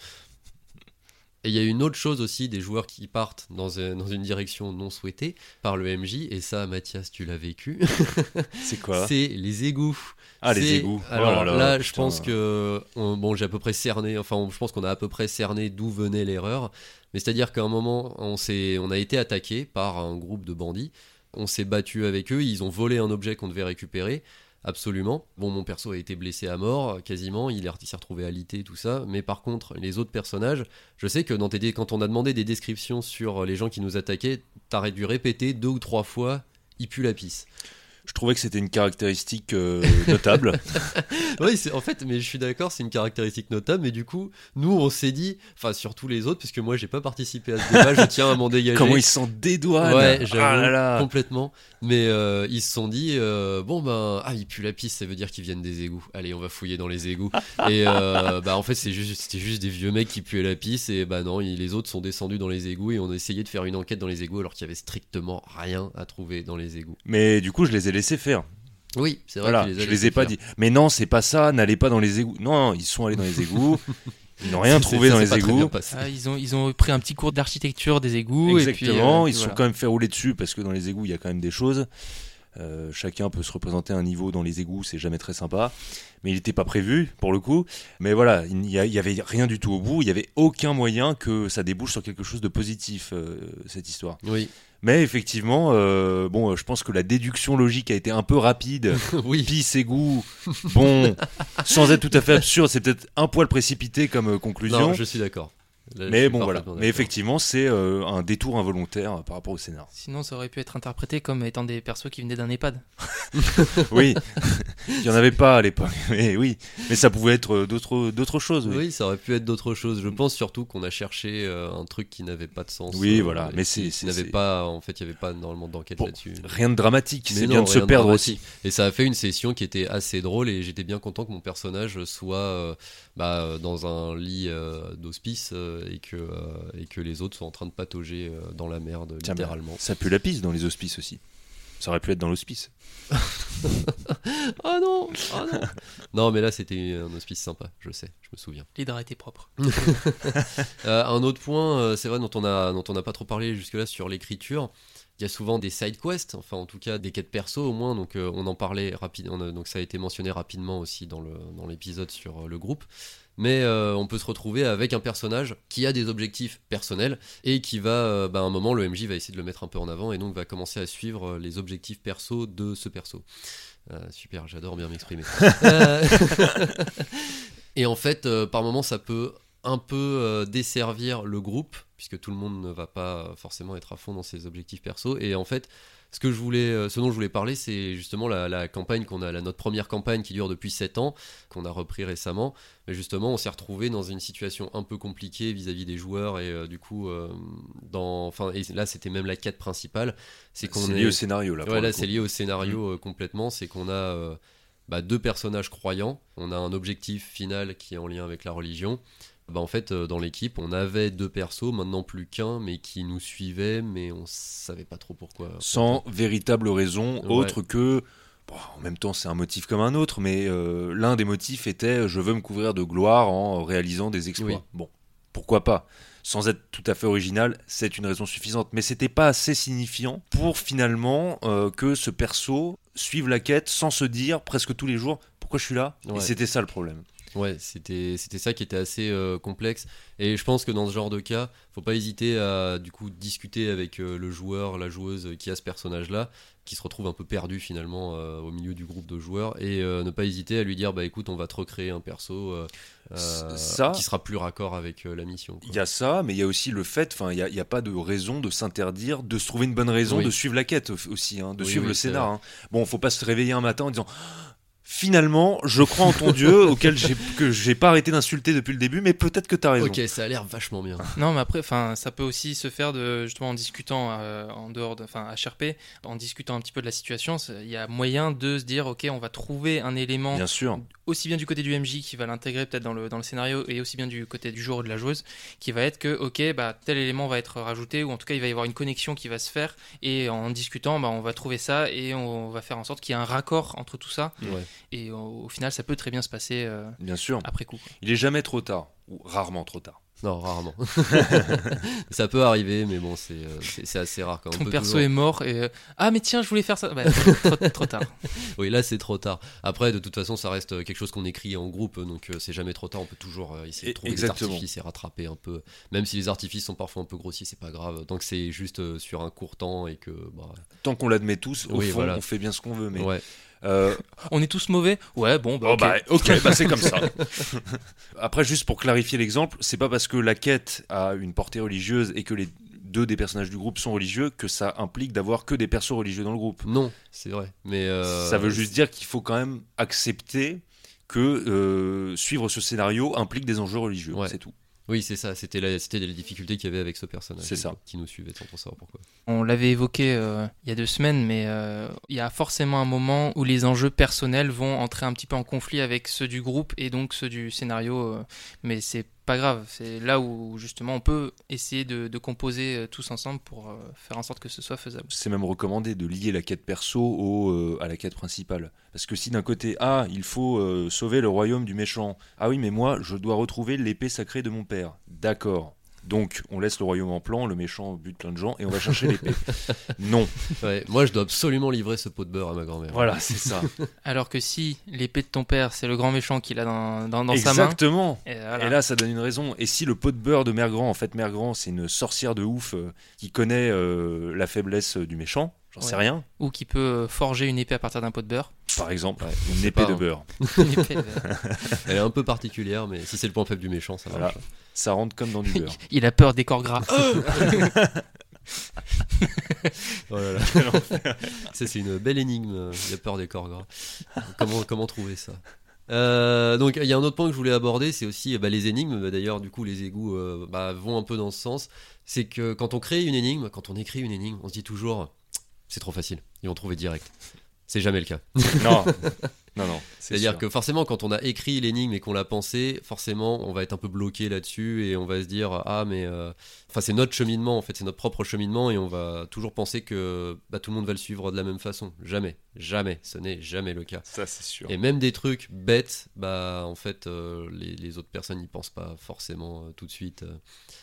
Et il y a une autre chose aussi, des joueurs qui partent dans, un- dans une direction non souhaitée par le MJ, et ça, Mathias, tu l'as vécu, (laughs) C'est quoi? C'est les égouts. Ah, les égouts. Oh Alors là là, là, je putain. pense que on- bon, j'ai à peu près cerné. Enfin, on- je pense qu'on a à peu près cerné d'où venait l'erreur. Mais c'est-à-dire qu'à un moment, on a été attaqué par un groupe de bandits. On s'est battu avec eux. Ils ont volé un objet qu'on devait récupérer. Absolument. Bon, mon perso a été blessé à mort, quasiment. Il est- il s'est retrouvé alité, tout ça. Mais par contre, les autres personnages, je sais que dans quand on a demandé des descriptions sur les gens qui nous attaquaient, t'aurais dû répéter deux ou trois fois. Il pue la pisse. Je trouvais que c'était une caractéristique euh, (laughs) notable. Oui, en fait, mais je suis d'accord, c'est une caractéristique notable. Mais du coup, nous, on s'est dit, enfin, surtout les autres, parce que moi, j'ai pas participé à ce débat, je tiens à m'en dégager. (laughs) Comment ils s'en dédouanent Ouais, Ah j'avoue, là là. complètement. Mais euh, ils se sont dit, euh, bon ben, ah, il pue la pisse, ça veut dire qu'ils viennent des égouts. Allez, on va fouiller dans les égouts. (laughs) et bah, en fait, c'est juste, c'était juste des vieux mecs qui puaient la pisse. Et bah non, ils- les autres sont descendus dans les égouts et on a essayé de faire une enquête dans les égouts alors qu'il y avait strictement rien à trouver dans les égouts. Mais du coup, je les ai laissés faire. Oui, c'est vrai. Voilà, que tu je as les ai pas dit. Mais non, c'est pas ça, n'allez pas dans les égouts. Non, ils sont allés dans les égouts. (laughs) Ils n'ont rien trouvé dans les égouts. Ah, ils, ont, ils ont pris un petit cours d'architecture des égouts. Exactement, et puis, euh, ils se sont quand même fait rouler dessus parce que dans les égouts, il y a quand même des choses. Euh, chacun peut se représenter un niveau dans les égouts, c'est jamais très sympa. Mais il n'était pas prévu pour le coup. Mais voilà, il n'y avait rien du tout au bout. Il n'y avait aucun moyen que ça débouche sur quelque chose de positif, euh, cette histoire. Oui, Mais effectivement, euh, bon, euh, je pense que la déduction logique a été un peu rapide. (laughs) oui. Pisse, égout, bon, sans être tout à fait absurde, c'est peut-être un poil précipité comme euh, conclusion. Non, je suis d'accord. Là, Mais bon, voilà. Mais effectivement, c'est euh, un détour involontaire euh, par rapport au scénar. Sinon, ça aurait pu être interprété comme étant des persos qui venaient d'un EHPAD. (laughs) Oui, il n'y en avait pas à l'époque. (laughs) Mais oui, mais ça pouvait être euh, d'autres d'autres choses. Oui, Oui, ça aurait pu être d'autres choses. Je pense surtout qu'on a cherché euh, un truc qui n'avait pas de sens. Oui, euh, voilà, mais c'est- c'est- n'avait pas. En fait, il n'y avait pas normalement d'enquête Bon, là-dessus. Rien de dramatique, c'est bien de se perdre dramatique. aussi. Et ça a fait une session qui était assez drôle et j'étais bien content que mon personnage soit euh, bah, dans un lit euh, d'hospice euh, et, que, euh, et que les autres soient en train de patauger euh, dans la merde, Tiens, littéralement. Ça pue la pisse dans les hospices aussi. Ça aurait pu être dans l'hospice. (laughs) Ah non Ah non Non, mais là c'était un hospice sympa, je sais, je me souviens. L'hydra était propre. (laughs) Euh, un autre point, euh, c'est vrai, dont on a, dont on n'a pas trop parlé jusque-là sur l'écriture. Il y a souvent des side quests, enfin en tout cas des quêtes perso au moins, donc euh, on en parlait rapidement, donc ça a été mentionné rapidement aussi dans l'épisode sur euh, le groupe. Mais euh, on peut se retrouver avec un personnage qui a des objectifs personnels et qui va, bah, à un moment, le MJ va essayer de le mettre un peu en avant et donc va commencer à suivre les objectifs perso de ce perso. Super, j'adore bien m'exprimer. (laughs) (laughs) Et en fait, par moment, ça peut un peu euh, desservir le groupe, puisque tout le monde ne va pas forcément être à fond dans ses objectifs perso. Et en fait, ce, que je voulais, euh, ce dont je voulais parler, c'est justement la, la campagne qu'on a, la, notre première campagne qui dure depuis 7 ans, qu'on a repris récemment. Mais justement, on s'est retrouvé dans une situation un peu compliquée vis-à-vis des joueurs, et euh, du coup, euh, dans, enfin, et là, c'était même la quête principale. C'est qu'on est lié au scénario là. Ouais, là, c'est lié au scénario euh, complètement. C'est qu'on a bah, deux personnages croyants. On a un objectif final qui est en lien avec la religion. Bah, en fait, euh, dans l'équipe, on avait deux persos, maintenant plus qu'un, mais qui nous suivaient, mais on savait pas trop pourquoi. Sans véritable raison Ouais. autre que. bon, en même temps, c'est un motif comme un autre, mais euh, l'un des motifs était je veux me couvrir de gloire en réalisant des exploits. Oui. Bon, pourquoi pas? Sans être tout à fait original, c'est une raison suffisante. Mais c'était pas assez signifiant pour finalement euh, que ce perso suive la quête sans se dire presque tous les jours pourquoi je suis là? Ouais. Et c'était ça le problème. Ouais, c'était c'était ça qui était assez euh, complexe. Et je pense que dans ce genre de cas, faut pas hésiter à du coup discuter avec euh, le joueur, la joueuse qui a ce personnage-là, qui se retrouve un peu perdu finalement euh, au milieu du groupe de joueurs, et ne pas hésiter à lui dire bah écoute, on va te recréer un perso Ça- qui sera plus raccord avec la mission. Il y a ça, mais il y a aussi le fait, enfin, il n'y a, il y a pas de raison de s'interdire, de se trouver une bonne raison Oui. de suivre la quête au- aussi, hein, de Oui, suivre oui, le scénar. hein. Bon, faut pas se réveiller un matin en disant finalement, je crois en ton Dieu, (laughs) auquel j'ai que j'ai pas arrêté d'insulter depuis le début, mais peut-être que t'as raison. Ok, ça a l'air vachement bien. (laughs) Non, mais après, enfin, ça peut aussi se faire de justement en discutant euh, en dehors, de, enfin, HRP, en discutant un petit peu de la situation. Il y a moyen de se dire, ok, on va trouver un élément Bien sûr. aussi bien du côté du MJ qui va l'intégrer peut-être dans le, dans le scénario et aussi bien du côté du joueur ou de la joueuse qui va être que ok bah tel élément va être rajouté ou en tout cas il va y avoir une connexion qui va se faire et en discutant bah, on va trouver ça et on va faire en sorte qu'il y ait un raccord entre tout ça Ouais. Et au, au final ça peut très bien se passer euh, Bien sûr. après coup quoi. Il est jamais trop tard, ou rarement trop tard. Non, rarement. (laughs) ça peut arriver, mais bon, c'est euh, c'est c'est assez rare quand ton on peut perso toujours- est mort et euh, ah mais tiens je voulais faire ça Bah, (laughs) trop, trop tard Oui, là c'est trop tard. Après, de toute façon, ça reste quelque chose qu'on écrit en groupe, donc euh, c'est jamais trop tard. On peut toujours euh, essayer de trouver exactement. des artifices et rattraper un peu. Même si les artifices sont parfois un peu grossiers, c'est pas grave. Tant que c'est juste euh, sur un court temps et que. Bah, Tant qu'on l'admet tous, au Oui, fond, voilà. on fait bien ce qu'on veut. Mais ouais. Euh, on est tous mauvais ouais bon bah, Bon ok. bah (laughs) ok, bah c'est comme ça. (laughs) Après, juste pour clarifier l'exemple, c'est pas parce que la quête a une portée religieuse et que les deux des personnages du groupe sont religieux que ça implique d'avoir que des persos religieux dans le groupe. Non, c'est vrai. Mais. euh, Ça veut juste dire qu'il faut quand même accepter que euh, suivre ce scénario implique des enjeux religieux. Ouais. C'est tout. Oui, c'est ça. C'était la- c'était les difficultés qu'il y avait avec ce personnage. C'est ça. Qui nous suivait sans pour savoir pourquoi. On l'avait évoqué euh, il y a deux semaines, mais euh, il y a forcément un moment où les enjeux personnels vont entrer un petit peu en conflit avec ceux du groupe et donc ceux du scénario. euh, mais c'est pas grave, c'est là où justement on peut essayer de, composer euh, tous ensemble pour euh, faire en sorte que ce soit faisable. C'est même recommandé de lier la quête perso au, euh, à la quête principale. Parce que si d'un côté, ah, il faut sauver le royaume du méchant. Ah oui, mais moi, je dois retrouver l'épée sacrée de mon père. D'accord. Donc, on laisse le royaume en plan, le méchant bute plein de gens et on va chercher l'épée. (laughs) non. Ouais, moi, je dois absolument livrer ce pot de beurre à ma grand-mère. Voilà, c'est ça. (laughs) Alors que si l'épée de ton père, c'est le grand méchant qu'il a dans, dans, dans sa main. Exactement. Et, voilà. Et là, ça donne une raison. Et si le pot de beurre de Mère Grand, en fait, Mère Grand, c'est une sorcière de ouf euh, qui connaît euh, la faiblesse euh, du méchant, j'en sais Ouais. rien, Ou qui peut forger une épée à partir d'un pot de beurre. par exemple, Ouais, une épée pas de beurre. (laughs) Une épée, euh, Elle est un peu particulière, mais si c'est le point faible du méchant, ça Voilà. Ça rentre comme dans du beurre. (laughs) il a peur des corps gras. (laughs) (laughs) Oh là là. ça, c'est une belle énigme. Il a peur des corps gras. comment, comment trouver ça? Euh, donc il y a un autre point que je voulais aborder, c'est aussi bah, les énigmes. Bah, D'ailleurs, du coup, les égouts euh, bah, vont un peu dans ce sens. C'est que quand on crée une énigme, quand on écrit une énigme, on se dit toujours c'est trop facile, ils vont trouver direct. C'est jamais le cas. non, non, non. c'est C'est-à dire sûr. que forcément, quand on a écrit l'énigme et qu'on l'a pensé, forcément, on va être un peu bloqué là-dessus et on va se dire ah mais euh, enfin c'est notre cheminement en fait, c'est notre propre cheminement et on va toujours penser que bah, tout le monde va le suivre de la même façon. Jamais, jamais, ce n'est jamais le cas. Ça, c'est sûr. Et même des trucs bêtes, bah en fait euh, les, les autres personnes n'y pensent pas forcément euh, tout de suite.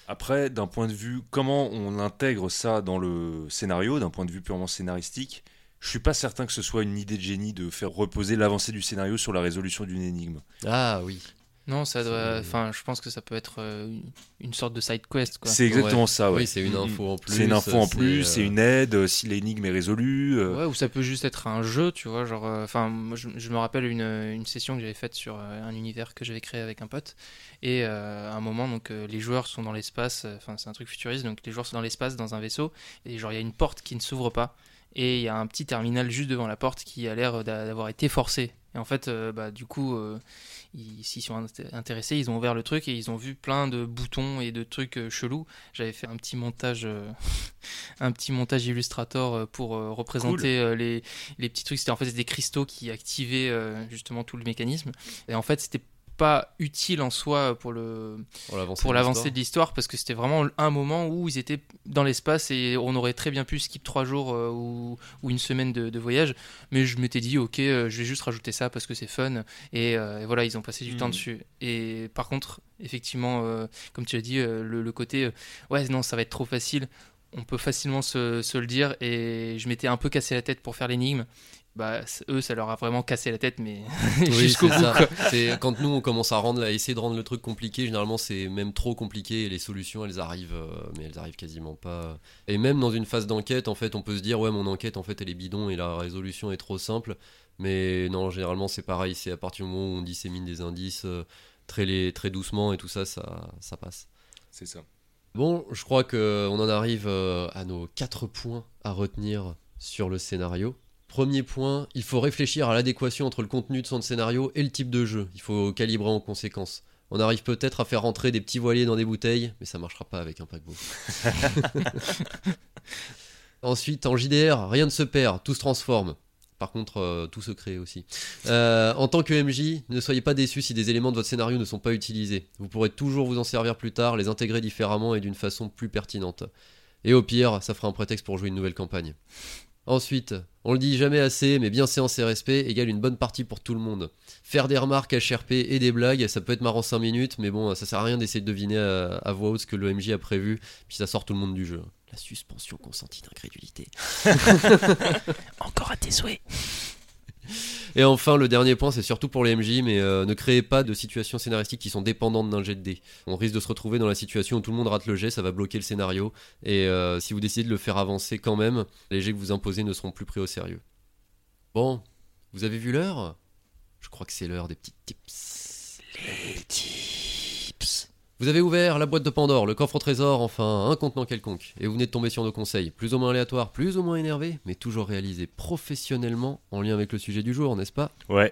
Après, d'un point de vue, comment on intègre ça dans le scénario, d'un point de vue purement scénaristique, je suis pas certain que ce soit une idée de génie de faire reposer l'avancée du scénario sur la résolution d'une énigme. Ah oui. Non, ça doit. C'est- Enfin, je pense que ça peut être euh, une- sorte de side quest. C'est exactement ça, ouais. Oui, c'est une info en plus. C'est une info en plus, euh, c'est une aide euh, si l'énigme est résolue. euh, Ouais, ou ça peut juste être un jeu, tu vois, genre, euh, enfin, moi, je, je me rappelle une, une session que j'avais faite sur euh, un univers que j'avais créé avec un pote, et euh, à un moment, donc, euh, les joueurs sont dans l'espace, euh, enfin, c'est un truc futuriste, donc les joueurs sont dans l'espace dans un vaisseau, et genre, il y a une porte qui ne s'ouvre pas, et il y a un petit terminal juste devant la porte qui a l'air d'a- d'avoir été forcé. Et en fait, euh, bah, du coup, euh, ils- s'ils sont int- intéressés, ils ont ouvert le truc et ils ont vu plein de boutons et de trucs euh, chelous. J'avais fait un petit montage, (laughs) un petit montage Illustrator pour représenter les, les petits trucs. C'était en fait des cristaux qui activaient justement tout le mécanisme. Et en fait, c'était pas utile en soi pour le pour l'avancée de l'histoire. parce que c'était vraiment un moment où ils étaient dans l'espace et on aurait très bien pu skip trois jours euh, ou, ou une semaine de, de voyage mais je m'étais dit ok euh, je vais juste rajouter ça parce que c'est fun et, euh, et voilà ils ont passé du Mhm. temps dessus et par contre effectivement comme tu as dit le, le côté ouais non ça va être trop facile on peut facilement se, se le dire. Et je m'étais un peu cassé la tête pour faire l'énigme. Bah, eux, ça leur a vraiment cassé la tête, mais (laughs) Oui, jusqu'au bout. C'est quand nous on commence à rendre, à essayer de rendre le truc compliqué. Généralement, c'est même trop compliqué et les solutions, elles arrivent, euh, mais elles arrivent quasiment pas. Et même dans une phase d'enquête, en fait, on peut se dire ouais, mon enquête, en fait, elle est bidon et la résolution est trop simple. Mais non, généralement, c'est pareil. C'est à partir du moment où on dissémine des indices euh, très, les- très doucement et tout ça, ça, ça passe. C'est ça. Bon, je crois que on en arrive euh, à nos quatre points à retenir sur le scénario. Premier point, il faut réfléchir à l'adéquation entre le contenu de son scénario et le type de jeu. Il faut calibrer en conséquence. On arrive peut-être à faire rentrer des petits voiliers dans des bouteilles, mais ça marchera pas avec un paquebot. (laughs) Ensuite, en JDR, rien ne se perd, tout se transforme. Par contre, euh, tout se crée aussi. Euh, en tant que MJ, ne soyez pas déçus si des éléments de votre scénario ne sont pas utilisés. Vous pourrez toujours vous en servir plus tard, les intégrer différemment et d'une façon plus pertinente. Et au pire, ça fera un prétexte pour jouer une nouvelle campagne. Ensuite, on le dit jamais assez, mais bien séance et respect égale une bonne partie pour tout le monde. Faire des remarques HRP et des blagues, ça peut être marrant 5 minutes, mais bon, ça sert à rien d'essayer de deviner à, à voix haute ce que le MJ a prévu, puis ça sort tout le monde du jeu. La suspension consentie d'incrédulité. (laughs) Encore à tes souhaits. Et enfin, le dernier point, c'est surtout pour les MJ, mais euh, ne créez pas de situations scénaristiques qui sont dépendantes d'un jet de dés. On risque de se retrouver dans la situation où tout le monde rate le jet, ça va bloquer le scénario, et euh, si vous décidez de le faire avancer quand même, les jets que vous imposez ne seront plus pris au sérieux. Bon, vous avez vu l'heure? Je crois que c'est l'heure des petits tips. Les tips. Vous avez ouvert la boîte de Pandore, le coffre au trésor, enfin un contenant quelconque, et vous venez de tomber sur nos conseils, plus ou moins aléatoires, plus ou moins énervés, mais toujours réalisés professionnellement en lien avec le sujet du jour, n'est-ce pas? Ouais.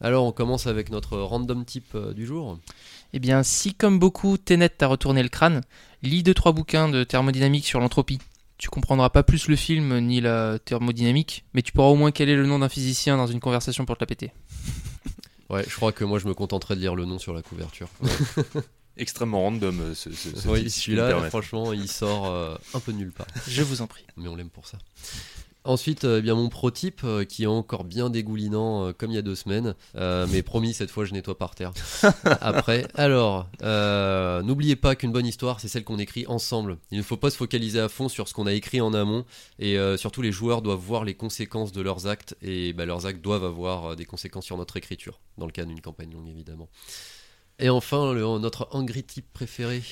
Alors on commence avec notre random type euh, du jour. Eh bien, si comme beaucoup, Tenet t'a retourné le crâne, lis deux trois bouquins de thermodynamique sur l'entropie. Tu comprendras pas plus le film ni la thermodynamique, mais tu pourras au moins quel est le nom d'un physicien dans une conversation pour te la péter. Ouais, je crois que moi je me contenterai de lire le nom sur la couverture. (laughs) Extrêmement random euh, ce, ce, ce oui, celui-là, franchement, il sort euh, un peu de nulle part, Je vous en prie. mais on l'aime pour ça. Ensuite, euh, eh bien mon pro type euh, qui est encore bien dégoulinant euh, comme il y a deux semaines, Euh, mais promis cette fois je nettoie par terre. (laughs) Après, alors, euh, n'oubliez pas qu'une bonne histoire c'est celle qu'on écrit ensemble. Il ne faut pas se focaliser à fond sur ce qu'on a écrit en amont et euh, surtout les joueurs doivent voir les conséquences de leurs actes et bah, leurs actes doivent avoir euh, des conséquences sur notre écriture, dans le cas d'une campagne longue évidemment. Et enfin, le- notre angry type préféré.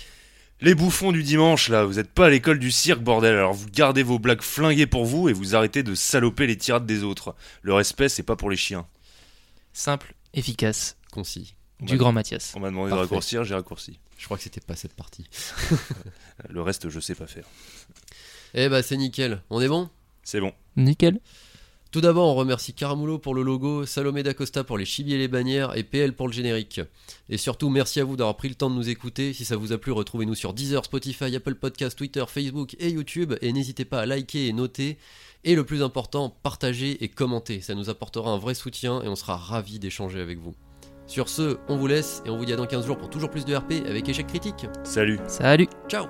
Les bouffons du dimanche, là, vous êtes pas à l'école du cirque, bordel, alors vous gardez vos blagues flinguées pour vous et vous arrêtez de saloper les tirades des autres. Le respect, c'est pas pour les chiens. Simple, efficace, Concis. du grand Mathias. On m'a demandé Parfait. de raccourcir, j'ai raccourci. Je crois que c'était pas cette partie. (laughs) Le reste, je sais pas faire. Eh bah c'est nickel. On est bon? C'est bon. Nickel. Tout d'abord, on remercie Caramulo pour le logo, Salomé d'Acosta pour les chibis et les bannières et PL pour le générique. Et surtout, merci à vous d'avoir pris le temps de nous écouter. Si ça vous a plu, retrouvez-nous sur Deezer, Spotify, Apple Podcast, Twitter, Facebook et YouTube. Et n'hésitez pas à liker et noter. Et le plus important, partagez et commentez. Ça nous apportera un vrai soutien et on sera ravis d'échanger avec vous. Sur ce, on vous laisse et on vous dit à dans 15 jours pour toujours plus de RP avec échec critique. Salut. Salut. Ciao